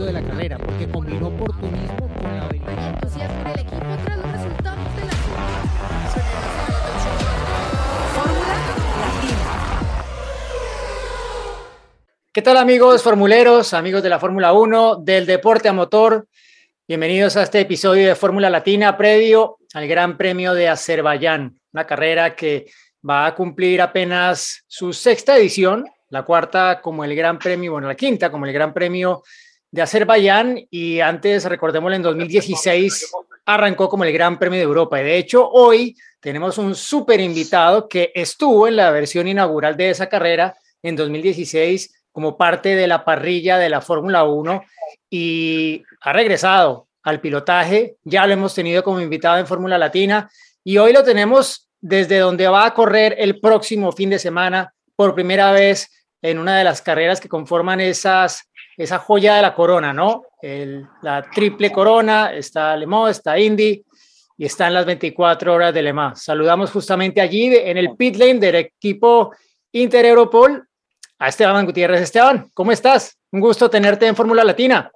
éxito de la carrera, porque combinó oportunismo con la habilidad. entusiasmo el equipo tras los resultados de la Fórmula Latina. ¿Qué tal amigos formuleros, amigos de la Fórmula 1, del deporte a motor? Bienvenidos a este episodio de Fórmula Latina previo al Gran Premio de Azerbaiyán, una carrera que va a cumplir apenas su sexta edición, la cuarta como el Gran Premio, bueno, la quinta como el Gran Premio de Azerbaiyán y antes, recordémoslo, en 2016 arrancó como el Gran Premio de Europa. Y de hecho, hoy tenemos un súper invitado que estuvo en la versión inaugural de esa carrera en 2016 como parte de la parrilla de la Fórmula 1 y ha regresado al pilotaje. Ya lo hemos tenido como invitado en Fórmula Latina y hoy lo tenemos desde donde va a correr el próximo fin de semana por primera vez en una de las carreras que conforman esas, esa joya de la corona, ¿no? El, la triple corona, está Le Mans, está Indy y están las 24 horas de Le Mans. Saludamos justamente allí en el pit lane del equipo Inter Europol a Esteban Gutiérrez. Esteban, ¿cómo estás? Un gusto tenerte en Fórmula Latina.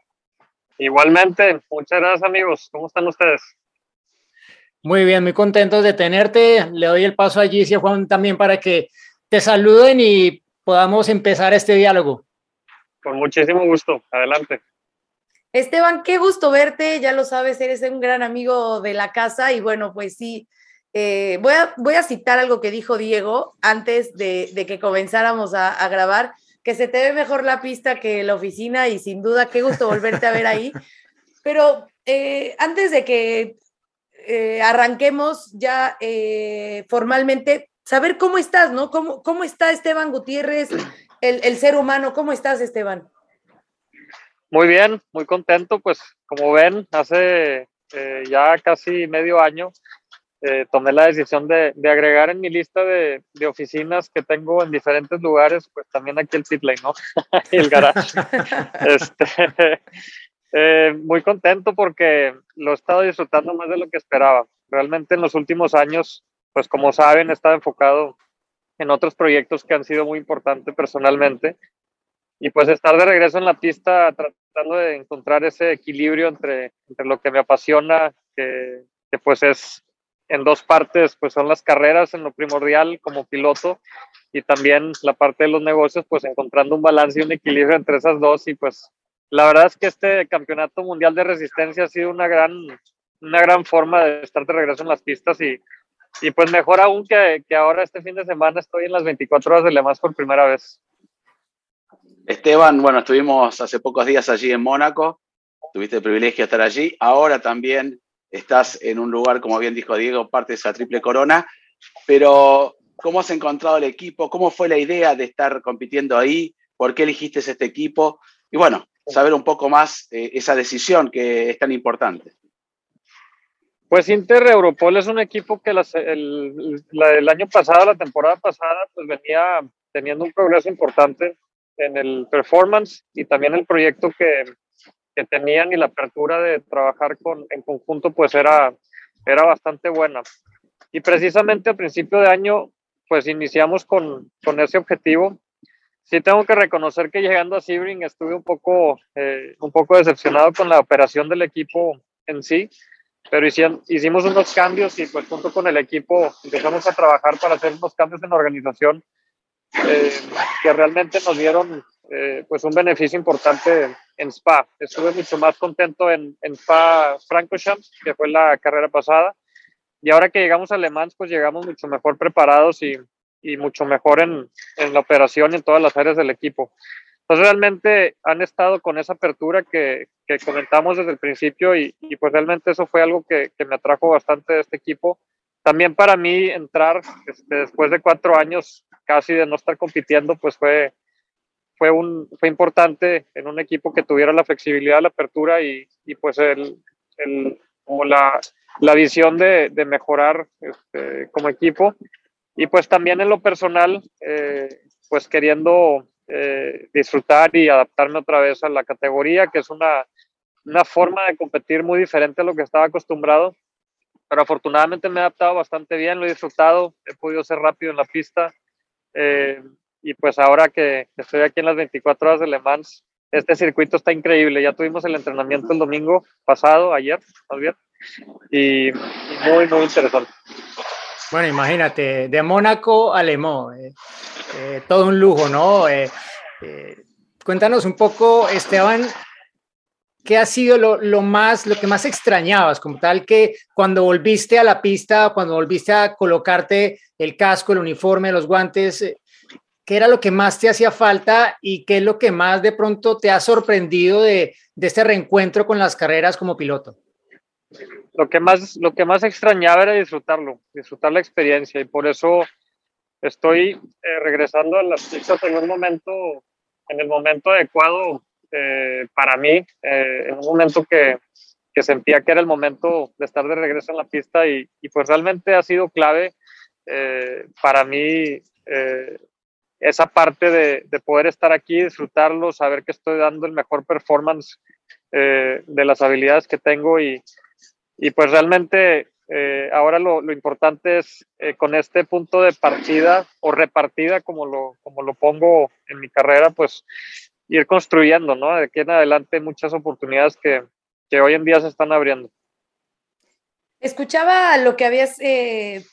Igualmente, muchas gracias amigos. ¿Cómo están ustedes? Muy bien, muy contentos de tenerte. Le doy el paso allí, a Juan, también para que te saluden y podamos empezar este diálogo. Con muchísimo gusto. Adelante. Esteban, qué gusto verte. Ya lo sabes, eres un gran amigo de la casa y bueno, pues sí. Eh, voy, a, voy a citar algo que dijo Diego antes de, de que comenzáramos a, a grabar que se te ve mejor la pista que la oficina y sin duda qué gusto volverte a ver ahí. Pero eh, antes de que eh, arranquemos ya eh, formalmente, saber cómo estás, ¿no? ¿Cómo, cómo está Esteban Gutiérrez, el, el, ser humano? ¿Cómo estás, Esteban? Muy bien, muy contento. Pues como ven, hace eh, ya casi medio año eh, tomé la decisión de, de, agregar en mi lista de, de, oficinas que tengo en diferentes lugares, pues también aquí el lane, ¿no? el garage. este, eh, muy contento porque lo he estado disfrutando más de lo que esperaba. Realmente en los últimos años, pues como saben, he estado enfocado en otros proyectos que han sido muy importantes personalmente. Y pues estar de regreso en la pista tratando de encontrar ese equilibrio entre, entre lo que me apasiona, que, que pues es en dos partes, pues son las carreras en lo primordial como piloto y también la parte de los negocios, pues encontrando un balance y un equilibrio entre esas dos y pues la verdad es que este campeonato mundial de resistencia ha sido una gran, una gran forma de estar de regreso en las pistas y, y pues mejor aún que, que ahora este fin de semana estoy en las 24 horas de Le Mans por primera vez. Esteban, bueno, estuvimos hace pocos días allí en Mónaco, tuviste el privilegio de estar allí, ahora también estás en un lugar, como bien dijo Diego, parte de esa triple corona, pero ¿cómo has encontrado el equipo? ¿Cómo fue la idea de estar compitiendo ahí? ¿Por qué elegiste este equipo? Y bueno, saber un poco más eh, esa decisión que es tan importante. Pues Inter Europol es un equipo que el, año pasado, la temporada pasada, pues venía teniendo un progreso importante en el performance y también el proyecto que, que tenían y la apertura de trabajar con, en conjunto pues era, era bastante buena. Y precisamente a principio de año pues iniciamos con, con ese objetivo. Sí tengo que reconocer que llegando a Sebring estuve un poco, eh, un poco decepcionado con la operación del equipo en sí, pero hicimos unos cambios y pues junto con el equipo empezamos a trabajar para hacer unos cambios en la organización eh, que realmente nos dieron eh, pues un beneficio importante en Spa. Estuve mucho más contento en, en Spa Francorchamps, que fue la carrera pasada. Y ahora que llegamos a Le Mans, pues llegamos mucho mejor preparados y, y mucho mejor en, en, la operación y en todas las áreas del equipo. Entonces realmente han estado con esa apertura que, que comentamos desde el principio y, y, pues realmente eso fue algo que, que, me atrajo bastante de este equipo. También para mí entrar este, después de cuatro años casi de no estar compitiendo, pues fue, fue, un, fue importante en un equipo que tuviera la flexibilidad, la apertura y, y pues el, el, como la, la visión de, de mejorar este, como equipo. Y pues también en lo personal, eh, pues queriendo eh, disfrutar y adaptarme otra vez a la categoría, que es una, una forma de competir muy diferente a lo que estaba acostumbrado. Pero afortunadamente me he adaptado bastante bien, lo he disfrutado, he podido ser rápido en la pista. Eh, y pues ahora que estoy aquí en las 24 horas de Le Mans, este circuito está increíble. Ya tuvimos el entrenamiento el domingo pasado, ayer, y, muy, muy interesante. Bueno, imagínate, de Mónaco a Le eh, eh, todo un lujo, ¿no? Eh, cuéntanos un poco, Esteban, ¿qué ha sido lo, lo, más, lo que más extrañabas, como tal que cuando volviste a la pista, cuando volviste a colocarte el casco, el uniforme, los guantes, ¿qué era lo que más te hacía falta y qué es lo que más de pronto te ha sorprendido de, de este reencuentro con las carreras como piloto? Lo que más, lo que más extrañaba era disfrutarlo, disfrutar la experiencia y por eso estoy eh, regresando a las pistas en un momento, en el momento adecuado eh, para mí, eh, en un momento que, que, sentía que era el momento de estar de regreso en la pista y, y pues realmente ha sido clave para mí esa parte de, de, poder estar aquí, disfrutarlo, saber que estoy dando el mejor performance de las habilidades que tengo y, y pues realmente eh, ahora lo, lo, importante es eh, con este punto de partida o repartida, como lo, como lo pongo en mi carrera, pues ir construyendo, ¿no? De aquí en adelante muchas oportunidades que, que hoy en día se están abriendo. Escuchaba lo que habías eh,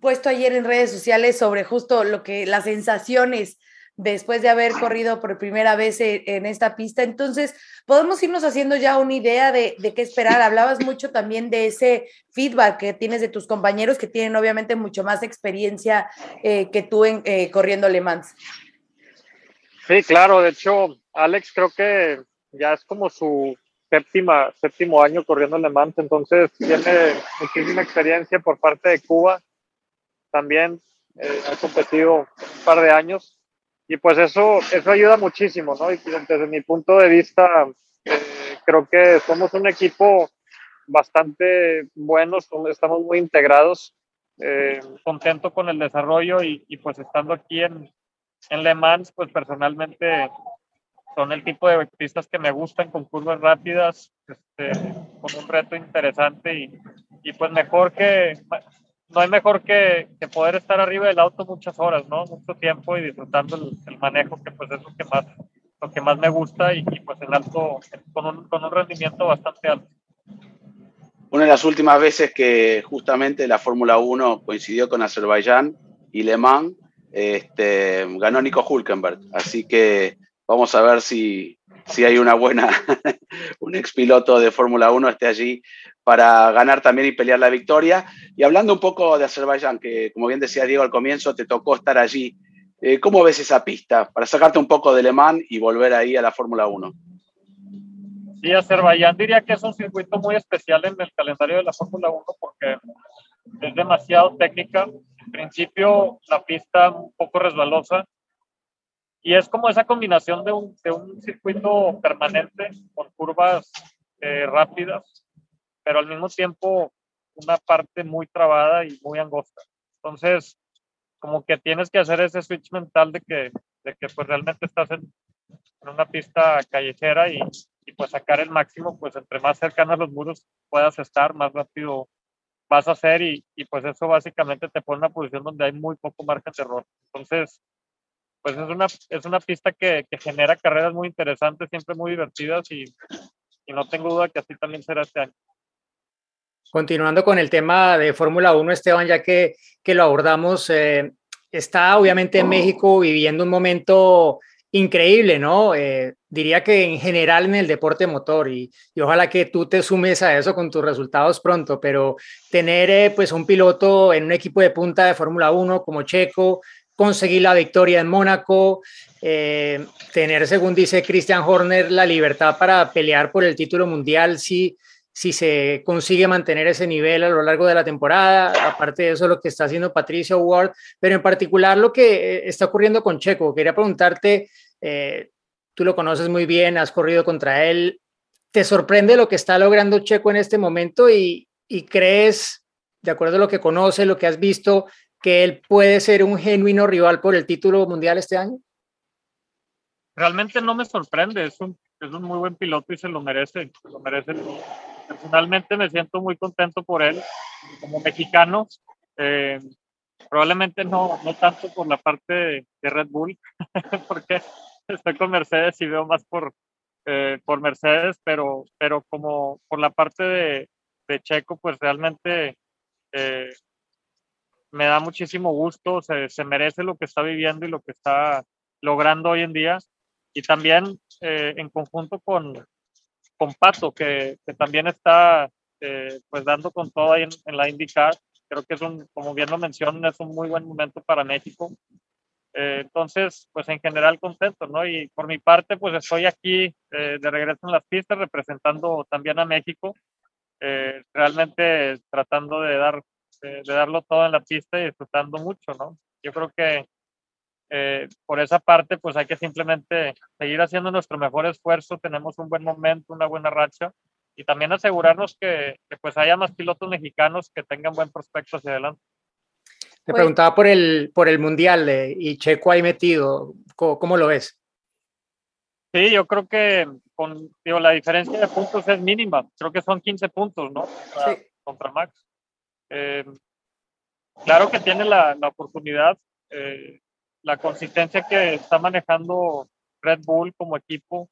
puesto ayer en redes sociales sobre justo lo que las sensaciones después de haber corrido por primera vez e, en esta pista. Entonces, podemos irnos haciendo ya una idea de, qué esperar. Hablabas mucho también de ese feedback que tienes de tus compañeros que tienen obviamente mucho más experiencia eh, que tú en, eh, corriendo Le. Sí, claro. De hecho, Alex creo que ya es como su séptima, séptimo año corriendo Le entonces tiene muchísima experiencia por parte de Cuba. También eh, ha competido un par de años y pues eso, eso ayuda muchísimo, ¿no? Y desde mi punto de vista, eh, creo que somos un equipo bastante bueno, estamos muy integrados, eh, contento con el desarrollo y, y, pues estando aquí en, en Le Mans, pues personalmente son el tipo de pistas que me gustan con curvas rápidas, este, con un reto interesante y, y pues mejor que no hay mejor que, poder estar arriba del auto muchas horas, ¿no? Mucho tiempo y disfrutando el, manejo, que pues es lo que más, lo que más me gusta y, pues el alto, con un, con un rendimiento bastante alto. Una de las últimas veces que justamente la Fórmula 1 coincidió con Azerbaiyán y Le Mans, este, ganó Nico Hulkenberg. Así que vamos a ver si, si hay una buena, un expiloto de Fórmula 1 esté allí para ganar también y pelear la victoria. Y hablando un poco de Azerbaiyán, que como bien decía Diego al comienzo, te tocó estar allí. Eh, ¿Cómo ves esa pista para sacarte un poco de Le Mans y volver ahí a la Fórmula 1? Sí, Azerbaiyán diría que es un circuito muy especial en el calendario de la Fórmula 1 porque es demasiado técnica. En principio, la pista un poco resbalosa y es como esa combinación de un, de un circuito permanente con curvas eh, rápidas pero al mismo tiempo una parte muy trabada y muy angosta. Entonces, como que tienes que hacer ese switch mental de que, de que pues realmente estás en, en una pista callejera y, y, pues sacar el máximo, pues entre más cercano a los muros puedas estar, más rápido vas a hacer y, y pues eso básicamente te pone en una posición donde hay muy poco margen de error. Entonces, pues es una, es una pista que, que genera carreras muy interesantes, siempre muy divertidas y, y no tengo duda que así también será este año. Continuando con el tema de Fórmula 1, Esteban, ya que, que lo abordamos, eh, está obviamente en México viviendo un momento increíble, ¿no? Eh, diría que en general en el deporte motor y, y, ojalá que tú te sumes a eso con tus resultados pronto, pero tener eh, pues un piloto en un equipo de punta de Fórmula 1 como Checo, conseguir la victoria en Mónaco, tener, según dice Christian Horner, la libertad para pelear por el título mundial, sí si se consigue mantener ese nivel a lo largo de la temporada, aparte de eso lo que está haciendo Patricio Ward, pero en particular lo que eh, está ocurriendo con Checo. Quería preguntarte, eh, tú lo conoces muy bien, has corrido contra él, ¿te sorprende lo que está logrando Checo en este momento y, crees, de acuerdo a lo que conoces, lo que has visto, que él puede ser un genuino rival por el título mundial este año? Realmente no me sorprende, es un, es un muy buen piloto y se lo merece, se lo merece personalmente me siento muy contento por él como mexicano. Eh, probablemente no, no tanto por la parte de, Red Bull, porque estoy con Mercedes y veo más por, eh, por Mercedes, pero, pero como por la parte de, Checo, pues realmente eh, me da muchísimo gusto, se, se, merece lo que está viviendo y lo que está logrando hoy en día. Y también en conjunto con, con Pato, que, que también está eh, pues dando con todo ahí en, en, la IndyCar. Creo que es un, como bien lo mencionan, es un muy buen momento para México. Eh, entonces, pues en general contento, ¿no? Y por mi parte, pues estoy aquí eh, de regreso en las pistas representando también a México, eh, realmente tratando de dar de, de, darlo todo en la pista y disfrutando mucho, ¿no? Yo creo que eh, por esa parte, pues hay que simplemente seguir haciendo nuestro mejor esfuerzo, tenemos un buen momento, una buena racha y también asegurarnos que, que pues haya más pilotos mexicanos que tengan buen prospecto hacia adelante. Te pues, preguntaba por el, por el Mundial eh, y Checo ahí metido. ¿Cómo, ¿Cómo, lo ves? Sí, yo creo que con digo, la diferencia de puntos es mínima. Creo que son 15 puntos, ¿no? Contra, sí. contra Max. Eh, claro que tiene la, la oportunidad, eh, la consistencia que está manejando Red Bull como equipo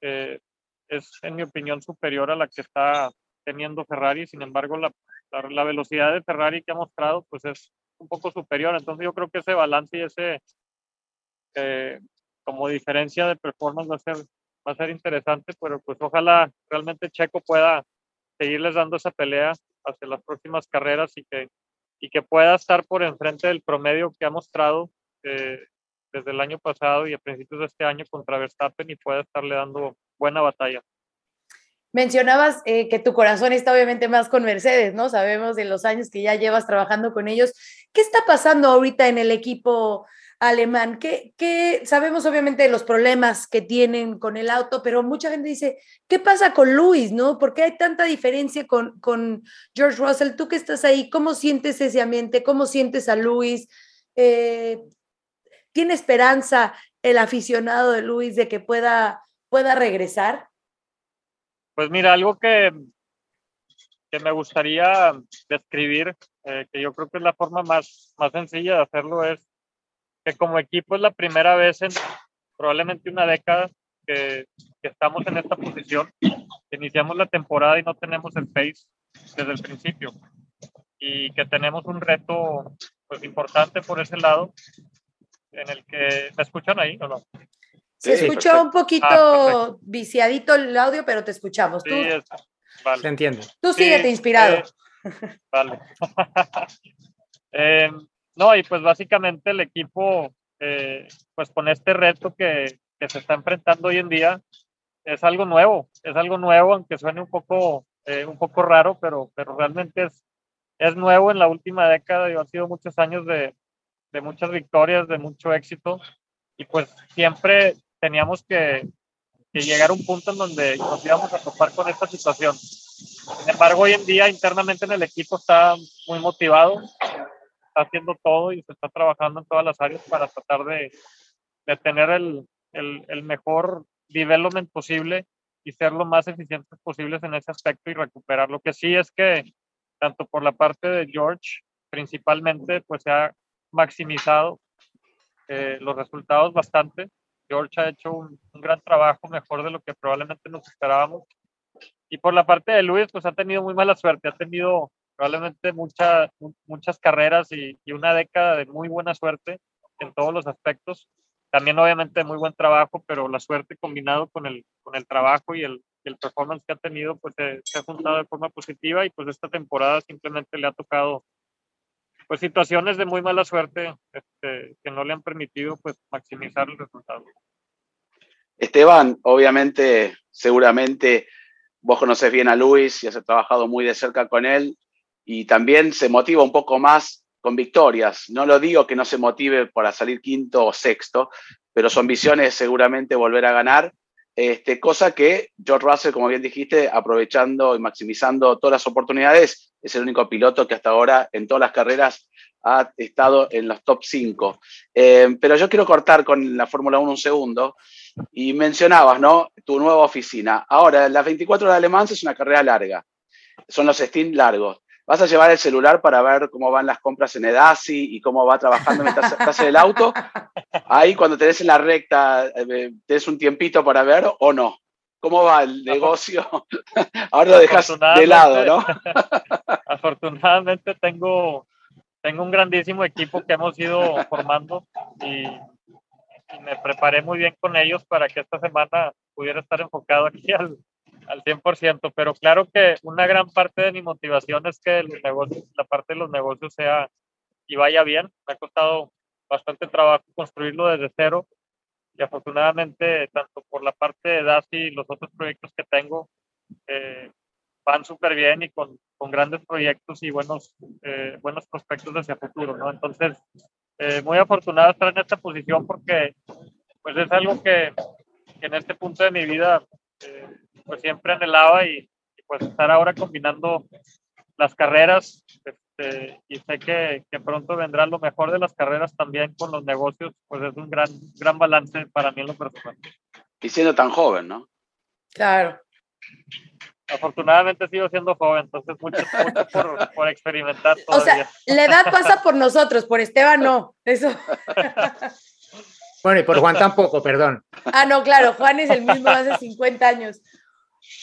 eh, es, en mi opinión, superior a la que está teniendo Ferrari. Sin embargo, la, la, la velocidad de Ferrari que ha mostrado, pues es un poco superior. Entonces yo creo que ese balance y ese eh, como diferencia de performance va a ser va a ser interesante, pero pues ojalá realmente Checo pueda seguirles dando esa pelea hacia las próximas carreras y que y que pueda estar por enfrente del promedio que ha mostrado eh, desde el año pasado y a principios de este año contra Verstappen y pueda estarle dando buena batalla. Mencionabas eh, que tu corazón está obviamente más con Mercedes, ¿no? Sabemos de los años que ya llevas trabajando con ellos. ¿Qué está pasando ahorita en el equipo alemán? ¿Qué, qué sabemos obviamente de los problemas que tienen con el auto, pero mucha gente dice, ¿qué pasa con Luis, no? ¿Por qué hay tanta diferencia con, con George Russell? Tú que estás ahí, ¿cómo sientes ese ambiente? ¿Cómo sientes a Luis? Eh, ¿Tiene esperanza el aficionado de Luis de que pueda, pueda regresar? Pues mira, algo que, que me gustaría describir, eh, que yo creo que es la forma más, más sencilla de hacerlo, es que como equipo es la primera vez en probablemente una década que, estamos en esta posición, que iniciamos la temporada y no tenemos el pace desde el principio y que tenemos un reto pues importante por ese lado en el que me escuchan ahí o no se sí, escuchó perfecto. un poquito ah, viciadito el audio, pero te escuchamos. Sí, Tú, es, vale. Se entiende. Tú síguete sí, inspirado. Eh, vale. eh, no, y pues básicamente el equipo, eh, pues con este reto que, que, se está enfrentando hoy en día, es algo nuevo, es algo nuevo, aunque suene un poco, eh, un poco raro, pero, pero realmente es, es nuevo en la última década y han sido muchos años de, de muchas victorias, de mucho éxito. Y pues siempre teníamos que, que, llegar a un punto en donde nos íbamos a topar con esta situación. Sin embargo, hoy en día internamente en el equipo está muy motivado, está haciendo todo y se está trabajando en todas las áreas para tratar de, de tener el, el, el, mejor development posible y ser lo más eficientes posibles en ese aspecto y recuperar. Lo que sí es que tanto por la parte de George principalmente, pues se ha maximizado eh, los resultados bastante George ha hecho un, un, gran trabajo, mejor de lo que probablemente nos esperábamos. Y por la parte de Luis, pues ha tenido muy mala suerte, ha tenido probablemente mucha, muchas carreras y, y una década de muy buena suerte en todos los aspectos. También obviamente muy buen trabajo, pero la suerte combinado con el, con el trabajo y el, el performance que ha tenido, pues se, se ha juntado de forma positiva y pues esta temporada simplemente le ha tocado pues situaciones de muy mala suerte este, que no le han permitido pues maximizar el resultado. Esteban, obviamente, seguramente vos conoces bien a Luis y has trabajado muy de cerca con él y también se motiva un poco más con victorias. No lo digo que no se motive para salir quinto o sexto, pero su ambición es seguramente volver a ganar este, cosa que George Russell, como bien dijiste, aprovechando y maximizando todas las oportunidades, es el único piloto que hasta ahora en todas las carreras ha estado en los top 5. Eh, pero yo quiero cortar con la Fórmula 1 un segundo y mencionabas, ¿no? Tu nueva oficina. Ahora, las 24 horas de Le Mans es una carrera larga, son los stints largos. ¿Vas a llevar el celular para ver cómo van las compras en Edasi y cómo va trabajando mientras estás en el auto? Ahí cuando tenés en la recta, eh, ¿tenés un tiempito para ver o no? ¿Cómo va el negocio? Ahora lo dejas de lado, ¿no? afortunadamente tengo, tengo un grandísimo equipo que hemos ido formando y, me preparé muy bien con ellos para que esta semana pudiera estar enfocado aquí al, al 100%, pero claro que una gran parte de mi motivación es que los negocios, la parte de los negocios sea y vaya bien. Me ha costado bastante trabajo construirlo desde cero y afortunadamente tanto por la parte de DASI y los otros proyectos que tengo eh, van súper bien y con, con, grandes proyectos y buenos, eh, buenos prospectos hacia futuro, ¿no? Entonces, eh, muy afortunado estar en esta posición porque pues es algo que, que en este punto de mi vida pues siempre anhelaba y, y, pues estar ahora combinando las carreras este, y sé que, que, pronto vendrá lo mejor de las carreras también con los negocios, pues es un gran, gran balance para mí en lo personal. Y siendo tan joven, ¿no? Claro. Afortunadamente sigo siendo joven, entonces mucho, mucho por, por, experimentar todavía. O sea, la edad pasa por nosotros, por Esteban no, eso. Bueno, y por Juan tampoco, perdón. Ah, no, claro, Juan es el mismo hace 50 años.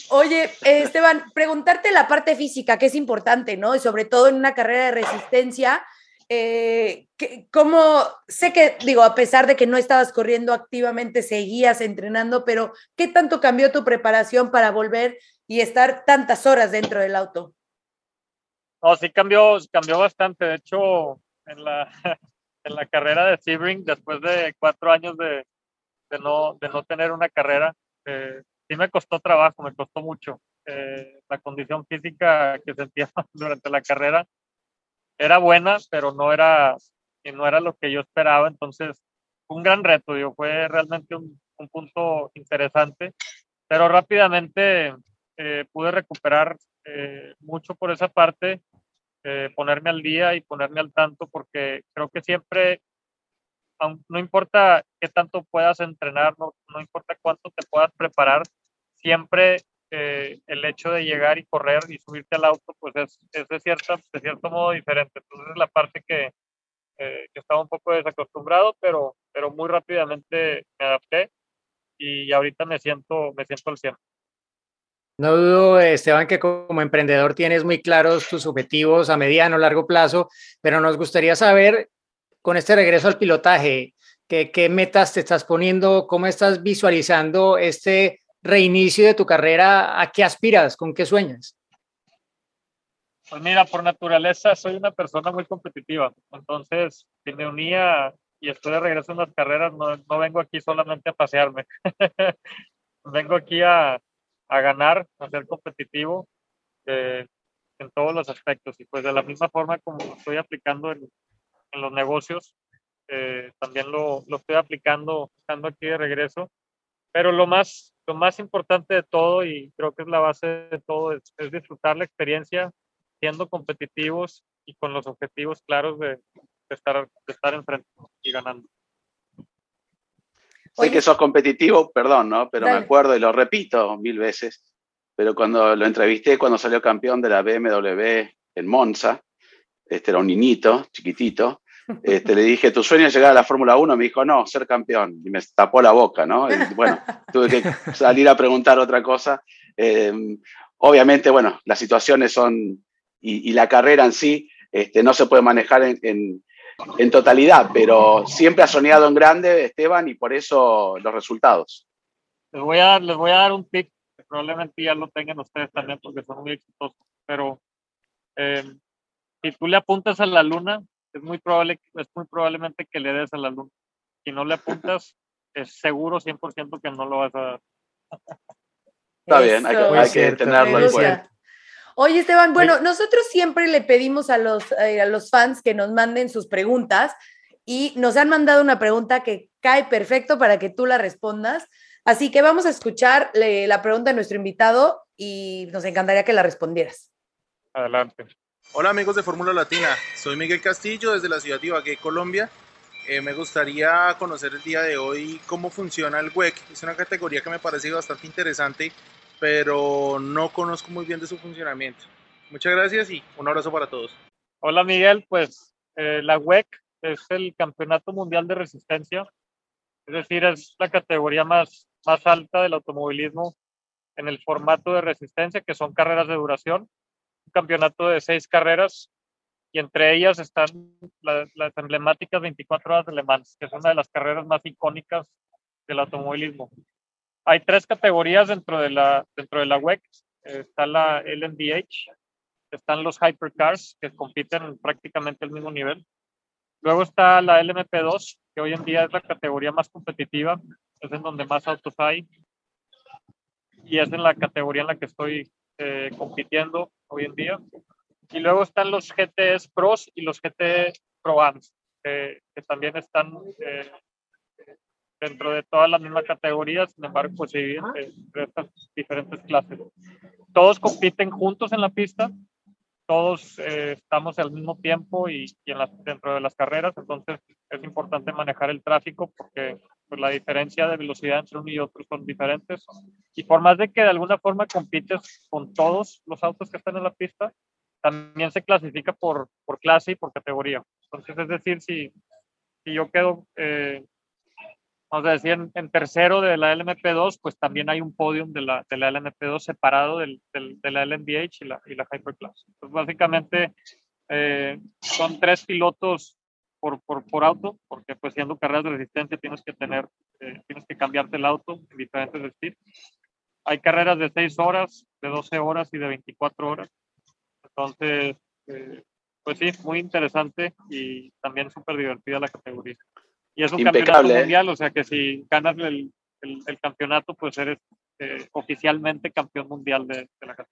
Oye, Esteban, preguntarte la parte física, que es importante, ¿no? Y sobre todo en una carrera de resistencia, eh, ¿cómo, sé que, digo, a pesar de que no estabas corriendo activamente, seguías entrenando, pero ¿qué tanto cambió tu preparación para volver y estar tantas horas dentro del auto? No, sí cambió, cambió bastante. De hecho, en la, en la carrera de Sebring, después de cuatro años de, de, no, de no tener una carrera, eh, sí me costó trabajo, me costó mucho. Eh, la condición física que sentía durante la carrera era buena, pero no era, no era lo que yo esperaba. Entonces, un gran reto, digo, fue realmente un, un punto interesante, pero rápidamente eh, pude recuperar eh, mucho por esa parte, eh, ponerme al día y ponerme al tanto, porque creo que siempre no importa qué tanto puedas entrenar, no, no importa cuánto te puedas preparar, siempre eh, el hecho de llegar y correr y subirte al auto, pues es, es de, cierta, de cierto modo diferente. Entonces es la parte que, eh, que, estaba un poco desacostumbrado, pero, pero muy rápidamente me adapté y ahorita me siento, me siento al 100. No dudo, Esteban, que como emprendedor tienes muy claros tus objetivos a mediano, largo plazo, pero nos gustaría saber con este regreso al pilotaje, ¿qué, qué metas te estás poniendo? ¿Cómo estás visualizando este reinicio de tu carrera? ¿A qué aspiras? ¿Con qué sueñas? Pues mira, por naturaleza soy una persona muy competitiva. Entonces, si me unía y estoy de regreso en las carreras, no, no vengo aquí solamente a pasearme. vengo aquí a, a, ganar, a ser competitivo eh, en todos los aspectos. Y pues de la misma forma como estoy aplicando en, en los negocios, eh, también lo, lo, estoy aplicando estando aquí de regreso. Pero lo más, lo más importante de todo, y creo que es la base de todo, es, es disfrutar la experiencia, siendo competitivos y con los objetivos claros de, de estar, de estar enfrente y ganando. Sé que sos competitivo, perdón, ¿no? Pero Dale. me acuerdo y lo repito mil veces, pero cuando lo entrevisté, cuando salió campeón de la BMW en Monza, este era un niñito, chiquitito, este, le dije, ¿tu sueño es llegar a la Fórmula 1? Me dijo, no, ser campeón. Y me tapó la boca, ¿no? Y, bueno, tuve que salir a preguntar otra cosa. Eh, obviamente, bueno, las situaciones son, y, y la carrera en sí, este, no se puede manejar en, en, en, totalidad, pero siempre ha soñado en grande, Esteban, y por eso los resultados. Les voy a dar, les voy a dar un tip, que probablemente ya lo tengan ustedes también porque son muy exitosos, pero eh, si tú le apuntas a la luna, es muy probable, es muy probablemente que le des a la luna. Si no le apuntas, es seguro 100% que no lo vas a dar. Está bien, hay que, hay que tenerlo en cuenta. Oye, Esteban, bueno, nosotros siempre le pedimos a los, eh, a los fans que nos manden sus preguntas y nos han mandado una pregunta que cae perfecto para que tú la respondas. Así que vamos a escuchar la pregunta de nuestro invitado y nos encantaría que la respondieras. Adelante. Hola amigos de Fórmula Latina, soy Miguel Castillo desde la ciudad de Ibagué, Colombia. Eh, me gustaría conocer el día de hoy cómo funciona el WEC. Es una categoría que me parece bastante interesante, pero no conozco muy bien de su funcionamiento. Muchas gracias y un abrazo para todos. Hola Miguel, pues eh, la WEC es el Campeonato Mundial de Resistencia, es decir, es la categoría más, más alta del automovilismo en el formato de resistencia, que son carreras de duración, campeonato de seis carreras y entre ellas están las, emblemáticas 24 horas de Le Mans, que es una de las carreras más icónicas del automovilismo. Hay tres categorías dentro de la, dentro de la WEC. Está la LMDH, están los hypercars, que compiten prácticamente al mismo nivel. Luego está la LMP2, que hoy en día es la categoría más competitiva, es en donde más autos hay. Y es en la categoría en la que estoy eh, compitiendo hoy en día. Y luego están los GTS Pros y los GT Pro que, también están eh, dentro de todas las mismas categorías, sin embargo, pues sí, estas diferentes clases. Todos compiten juntos en la pista, todos eh, estamos al mismo tiempo y, y en dentro de las carreras, entonces es importante manejar el tráfico porque pues, la diferencia de velocidad entre uno y otro son diferentes. Y por más de que de alguna forma compites con todos los autos que están en la pista, también se clasifica por, por clase y por categoría. Entonces, es decir, si, si yo quedo, eh, vamos a decir, en, tercero de la LMP2, pues también hay un podium de la, de la LMP2 separado del, del, de la LMBH y la, y la Hyperclass. Entonces, básicamente, eh, son tres pilotos por, por, por, auto, porque pues siendo carreras de resistencia tienes que tener, eh, tienes que cambiarte el auto en diferentes estilos. Hay carreras de 6 horas, de 12 horas y de 24 horas. Entonces, eh, pues sí, muy interesante y también súper divertida la categoría. Y es un campeonato ¿eh? mundial, o sea que si ganas el, el, campeonato, pues eres eh, oficialmente campeón mundial de, la categoría.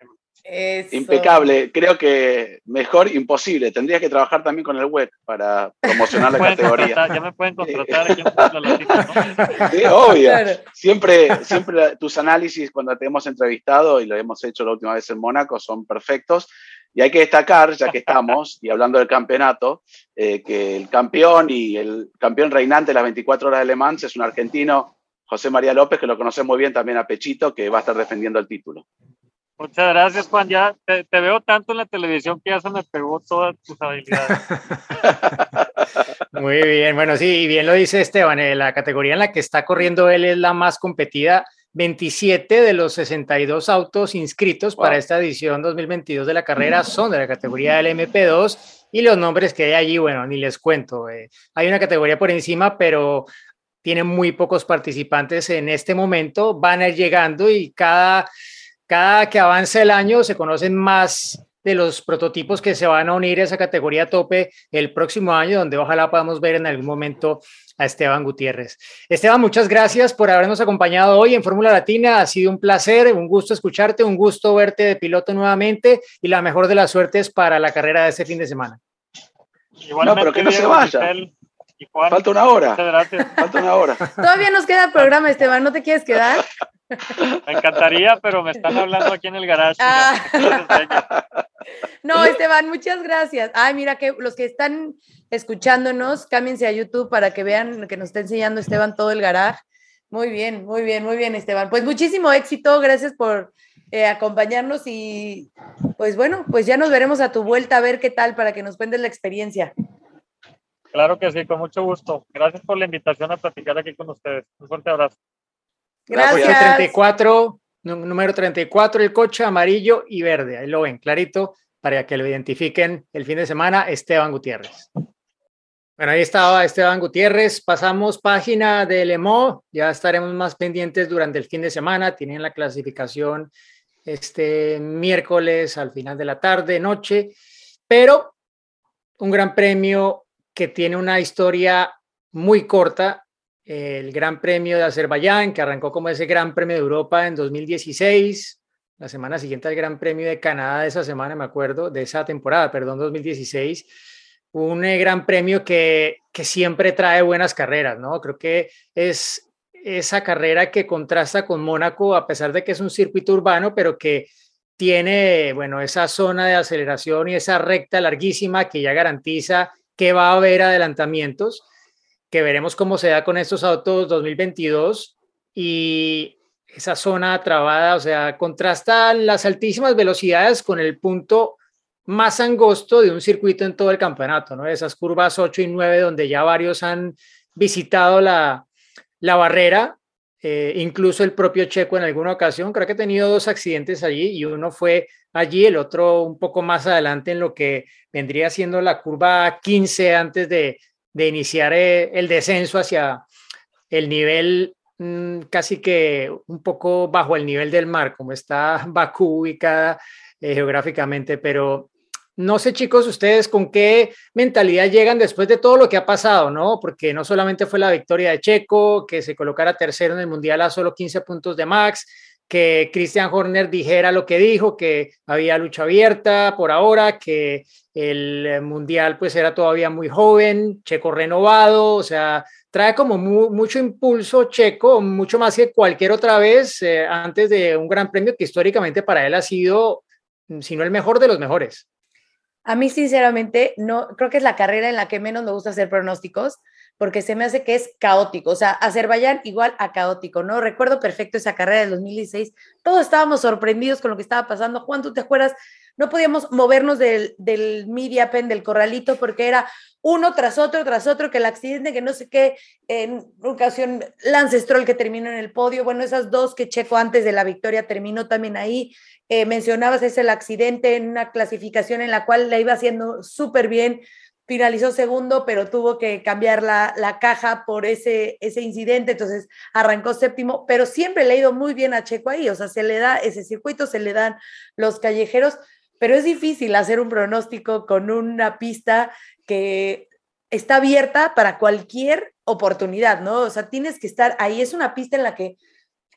Impecable, creo que mejor imposible. Tendrías que trabajar también con el web para promocionar la categoría. Ya me pueden contratar aquí en la Sí, obvio. Siempre, siempre tus análisis cuando te hemos entrevistado y lo hemos hecho la última vez en Mónaco son perfectos. Y hay que destacar, ya que estamos, y hablando del campeonato, eh, que el campeón y el campeón reinante de las 24 horas de Le Mans es un argentino, José María López, que lo conoce muy bien también a Pechito, que va a estar defendiendo el título. Muchas gracias, Juan. Ya te, veo tanto en la televisión que ya se me pegó todas tus habilidades. Muy bien, bueno, sí, bien lo dice Esteban, eh, la categoría en la que está corriendo él es la más competida 27 de los 62 autos inscritos para esta edición 2022 de la carrera son de la categoría del MP2 y los nombres que hay allí, bueno, ni les cuento. Eh. hay una categoría por encima, pero tiene muy pocos participantes en este momento, van a ir llegando y cada, cada que avance el año se conocen más de los prototipos que se van a unir a esa categoría tope el próximo año, donde ojalá podamos ver en algún momento a Esteban Gutiérrez. Esteban, muchas gracias por habernos acompañado hoy en Fórmula Latina. Ha sido un placer, un gusto escucharte, un gusto verte de piloto nuevamente y la mejor de las suertes para la carrera de este fin de semana. no, pero que no se vaya. Falta una hora. Falta una hora. Todavía nos queda programa, Esteban. ¿No te quieres quedar? Me encantaría, pero me están hablando aquí en el garage. Ah. No, Esteban, muchas gracias. Ay, mira que los que están escuchándonos, cámbiense a YouTube para que vean que nos está enseñando Esteban todo el garage. Muy bien, muy bien, muy bien, Esteban. Pues muchísimo éxito, gracias por eh, acompañarnos y pues bueno, pues ya nos veremos a tu vuelta a ver qué tal para que nos cuentes la experiencia. Claro que sí, con mucho gusto. Gracias por la invitación a platicar aquí con ustedes. Un fuerte abrazo. Gracias. 34, número 34, el coche amarillo y verde. Ahí lo ven, clarito, para que lo identifiquen el fin de semana, Esteban Gutiérrez. Bueno, ahí estaba Esteban Gutiérrez. Pasamos página de Lemo. Ya estaremos más pendientes durante el fin de semana. Tienen la clasificación este miércoles al final de la tarde, noche. Pero un gran premio que tiene una historia muy corta el Gran Premio de Azerbaiyán, que arrancó como ese Gran Premio de Europa en 2016. La semana siguiente al Gran Premio de Canadá de esa semana, me acuerdo, de esa temporada, perdón, 2016. Un eh, Gran Premio que, que siempre trae buenas carreras, ¿no? Creo que es esa carrera que contrasta con Mónaco, a pesar de que es un circuito urbano, pero que tiene, bueno, esa zona de aceleración y esa recta larguísima que ya garantiza que va a haber adelantamientos que veremos cómo se da con estos autos 2022 y esa zona trabada, o sea, contrasta las altísimas velocidades con el punto más angosto de un circuito en todo el campeonato, ¿no? Esas curvas 8 y 9 donde ya varios han visitado la, la barrera, eh, incluso el propio Checo en alguna ocasión, creo que ha tenido dos accidentes allí y uno fue allí, el otro un poco más adelante en lo que vendría siendo la curva 15 antes de, de iniciar eh, el descenso hacia el nivel mm, casi que un poco bajo el nivel del mar, como está Bakú ubicada eh, geográficamente, pero no sé, chicos, ustedes con qué mentalidad llegan después de todo lo que ha pasado, ¿no? Porque no solamente fue la victoria de Checo, que se colocara tercero en el Mundial a solo 15 puntos de Max, que Christian Horner dijera lo que dijo, que había lucha abierta por ahora, que el Mundial pues era todavía muy joven, Checo renovado, o sea, trae como mucho impulso Checo, mucho más que cualquier otra vez eh, antes de un gran premio que históricamente para él ha sido, si no el mejor de los mejores. A mí, sinceramente, no, creo que es la carrera en la que menos me gusta hacer pronósticos, porque se me hace que es caótico. O sea, Azerbaiyán igual a caótico, ¿no? Recuerdo perfecto esa carrera del 2016. Todos estábamos sorprendidos con lo que estaba pasando. Juan, ¿tú te acuerdas? No podíamos movernos del, del media pen, del corralito, porque era uno tras otro, tras otro, que el accidente, que no sé qué, en ocasión Lance Stroll que terminó en el podio, bueno, esas dos que Checo antes de la victoria terminó también ahí, eh, mencionabas ese el accidente en una clasificación en la cual la iba haciendo súper bien, finalizó segundo, pero tuvo que cambiar la, la, caja por ese, ese incidente, entonces arrancó séptimo, pero siempre le ha ido muy bien a Checo ahí, o sea, se le da ese circuito, se le dan los callejeros, pero es difícil hacer un pronóstico con una pista que está abierta para cualquier oportunidad, ¿no? O sea, tienes que estar ahí, es una pista en la que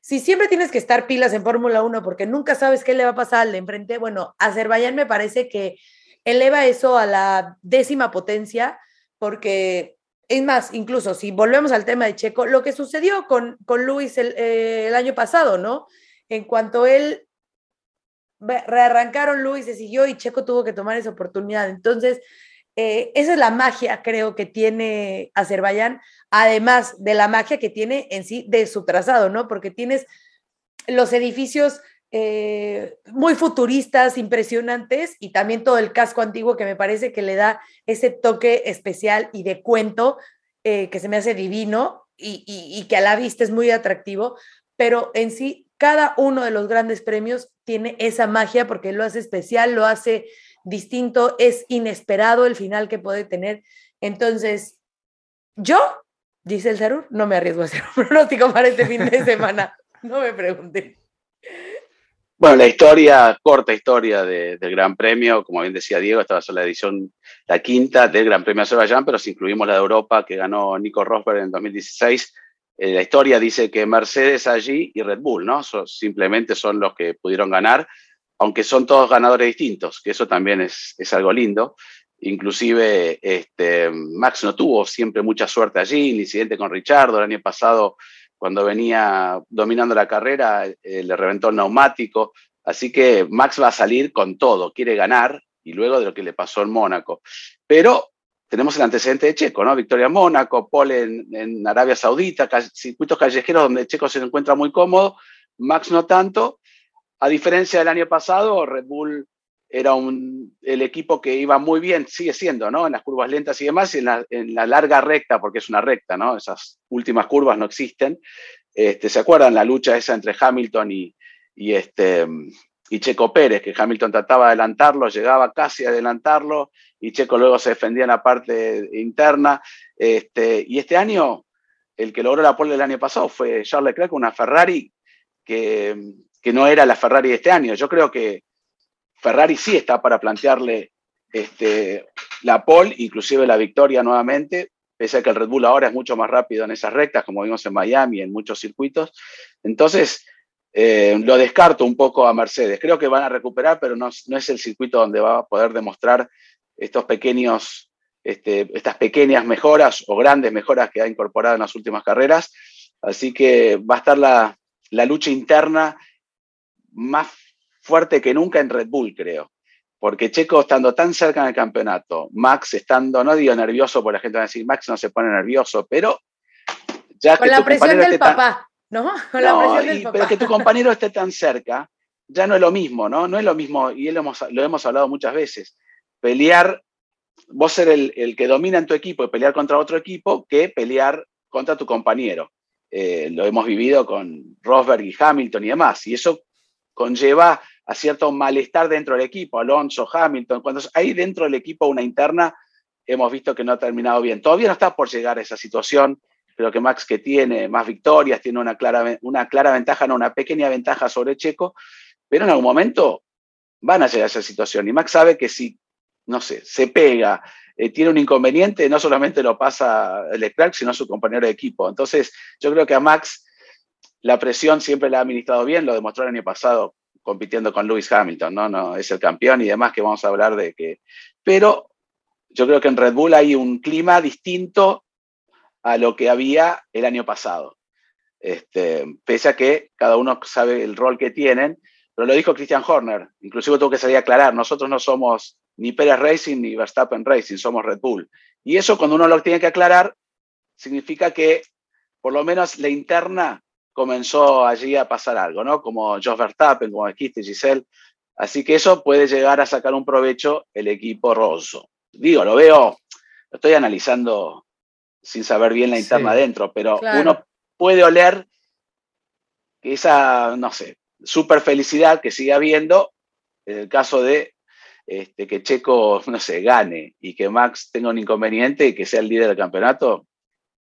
si siempre tienes que estar pilas en Fórmula 1 porque nunca sabes qué le va a pasar al de enfrente, bueno, Azerbaiyán me parece que eleva eso a la décima potencia porque es más, incluso si volvemos al tema de Checo, lo que sucedió con, con Luis el, eh, año pasado, ¿no? En cuanto él rearrancaron, Luis se siguió y Checo tuvo que tomar esa oportunidad. Entonces, eh, esa es la magia, creo, que tiene Azerbaiyán, además de la magia que tiene en sí de su trazado, ¿no? Porque tienes los edificios eh, muy futuristas, impresionantes, y también todo el casco antiguo que me parece que le da ese toque especial y de cuento eh, que se me hace divino y, y que a la vista es muy atractivo, pero en sí cada uno de los grandes premios tiene esa magia porque lo hace especial, lo hace distinto, es inesperado el final que puede tener. Entonces, yo, dice el Sarur, no me arriesgo a hacer un pronóstico para este fin de semana. No me pregunten. Bueno, la historia, corta historia del Gran Premio, como bien decía Diego, esta va a ser la edición, la quinta del Gran Premio de Azerbaiyán, pero si incluimos la de Europa que ganó Nico Rosberg en 2016, eh, la historia dice que Mercedes allí y Red Bull, ¿no? simplemente son los que pudieron ganar aunque son todos ganadores distintos, que eso también es, es algo lindo. Inclusive este, Max no tuvo siempre mucha suerte allí, el incidente con Richardo el año pasado, cuando venía dominando la carrera, eh, le reventó el neumático, así que Max va a salir con todo, quiere ganar, y luego de lo que le pasó en Mónaco. Pero tenemos el antecedente de Checo, ¿no? Victoria en Mónaco, Pole en, en Arabia Saudita, circuitos callejeros donde Checo se encuentra muy cómodo, Max no tanto, a diferencia del año pasado, Red Bull era un, el equipo que iba muy bien, sigue siendo, ¿no? En las curvas lentas y demás, y en la, en la larga recta, porque es una recta, ¿no? Esas últimas curvas no existen. Este, ¿Se acuerdan la lucha esa entre Hamilton y, y, este, y Checo Pérez? Que Hamilton trataba de adelantarlo, llegaba casi a adelantarlo, y Checo luego se defendía en la parte interna. Este, y este año, el que logró la pole del año pasado fue Charles Leclerc, una Ferrari que que no era la Ferrari de este año. Yo creo que Ferrari sí está para plantearle este, la pole, inclusive la victoria nuevamente, pese a que el Red Bull ahora es mucho más rápido en esas rectas, como vimos en Miami, en muchos circuitos. Entonces, eh, lo descarto un poco a Mercedes. Creo que van a recuperar, pero no, es el circuito donde va a poder demostrar estos pequeños, este, estas pequeñas mejoras o grandes mejoras que ha incorporado en las últimas carreras. Así que va a estar la, la lucha interna más fuerte que nunca en Red Bull, creo. Porque Checo estando tan cerca en el campeonato, Max estando, no digo nervioso, porque la gente va a decir, Max no se pone nervioso, pero ya Con la presión del papá, ¿no? Con la presión del papá. Pero que tu compañero esté tan cerca, ya no es lo mismo, ¿no? No es lo mismo, y lo hemos, lo hemos hablado muchas veces. Pelear, vos ser el, el que domina en tu equipo y pelear contra otro equipo, que pelear contra tu compañero. eh, lo hemos vivido con Rosberg y Hamilton y demás, y eso conlleva a cierto malestar dentro del equipo, Alonso, Hamilton, cuando hay dentro del equipo una interna, hemos visto que no ha terminado bien. Todavía no está por llegar a esa situación, creo que Max que tiene más victorias, tiene una clara, una clara ventaja, no una pequeña ventaja sobre Checo, pero en algún momento van a llegar a esa situación. Y Max sabe que si, no sé, se pega, eh, tiene un inconveniente, no solamente lo pasa Leclerc, sino su compañero de equipo. Entonces, yo creo que a Max la presión siempre la ha administrado bien, lo demostró el año pasado compitiendo con Lewis Hamilton, ¿no? no Es el campeón y demás que vamos a hablar de que... Pero yo creo que en Red Bull hay un clima distinto a lo que había el año pasado. Este, pese a que cada uno sabe el rol que tienen, pero lo dijo Christian Horner, inclusive tuvo que salir a aclarar, nosotros no somos ni Pérez Racing ni Verstappen Racing, somos Red Bull. Y eso cuando uno lo tiene que aclarar, significa que por lo menos la interna comenzó allí a pasar algo, ¿no? Como Jos Verstappen, como dijiste Giselle. Así que eso puede llegar a sacar un provecho el equipo roso. Digo, lo veo, lo estoy analizando sin saber bien la interna adentro, pero uno puede oler esa, no sé, super felicidad que sigue habiendo en el caso de este, que Checo, no sé, gane y que Max tenga un inconveniente y que sea el líder del campeonato,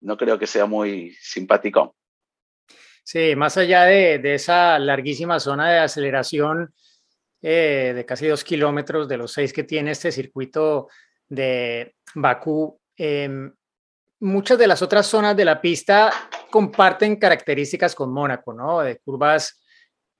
no creo que sea muy simpático. Sí, más allá de, esa larguísima zona de aceleración eh, de casi dos kilómetros de los seis que tiene este circuito de Bakú, em, muchas de las otras zonas de la pista comparten características con Mónaco, ¿no? De curvas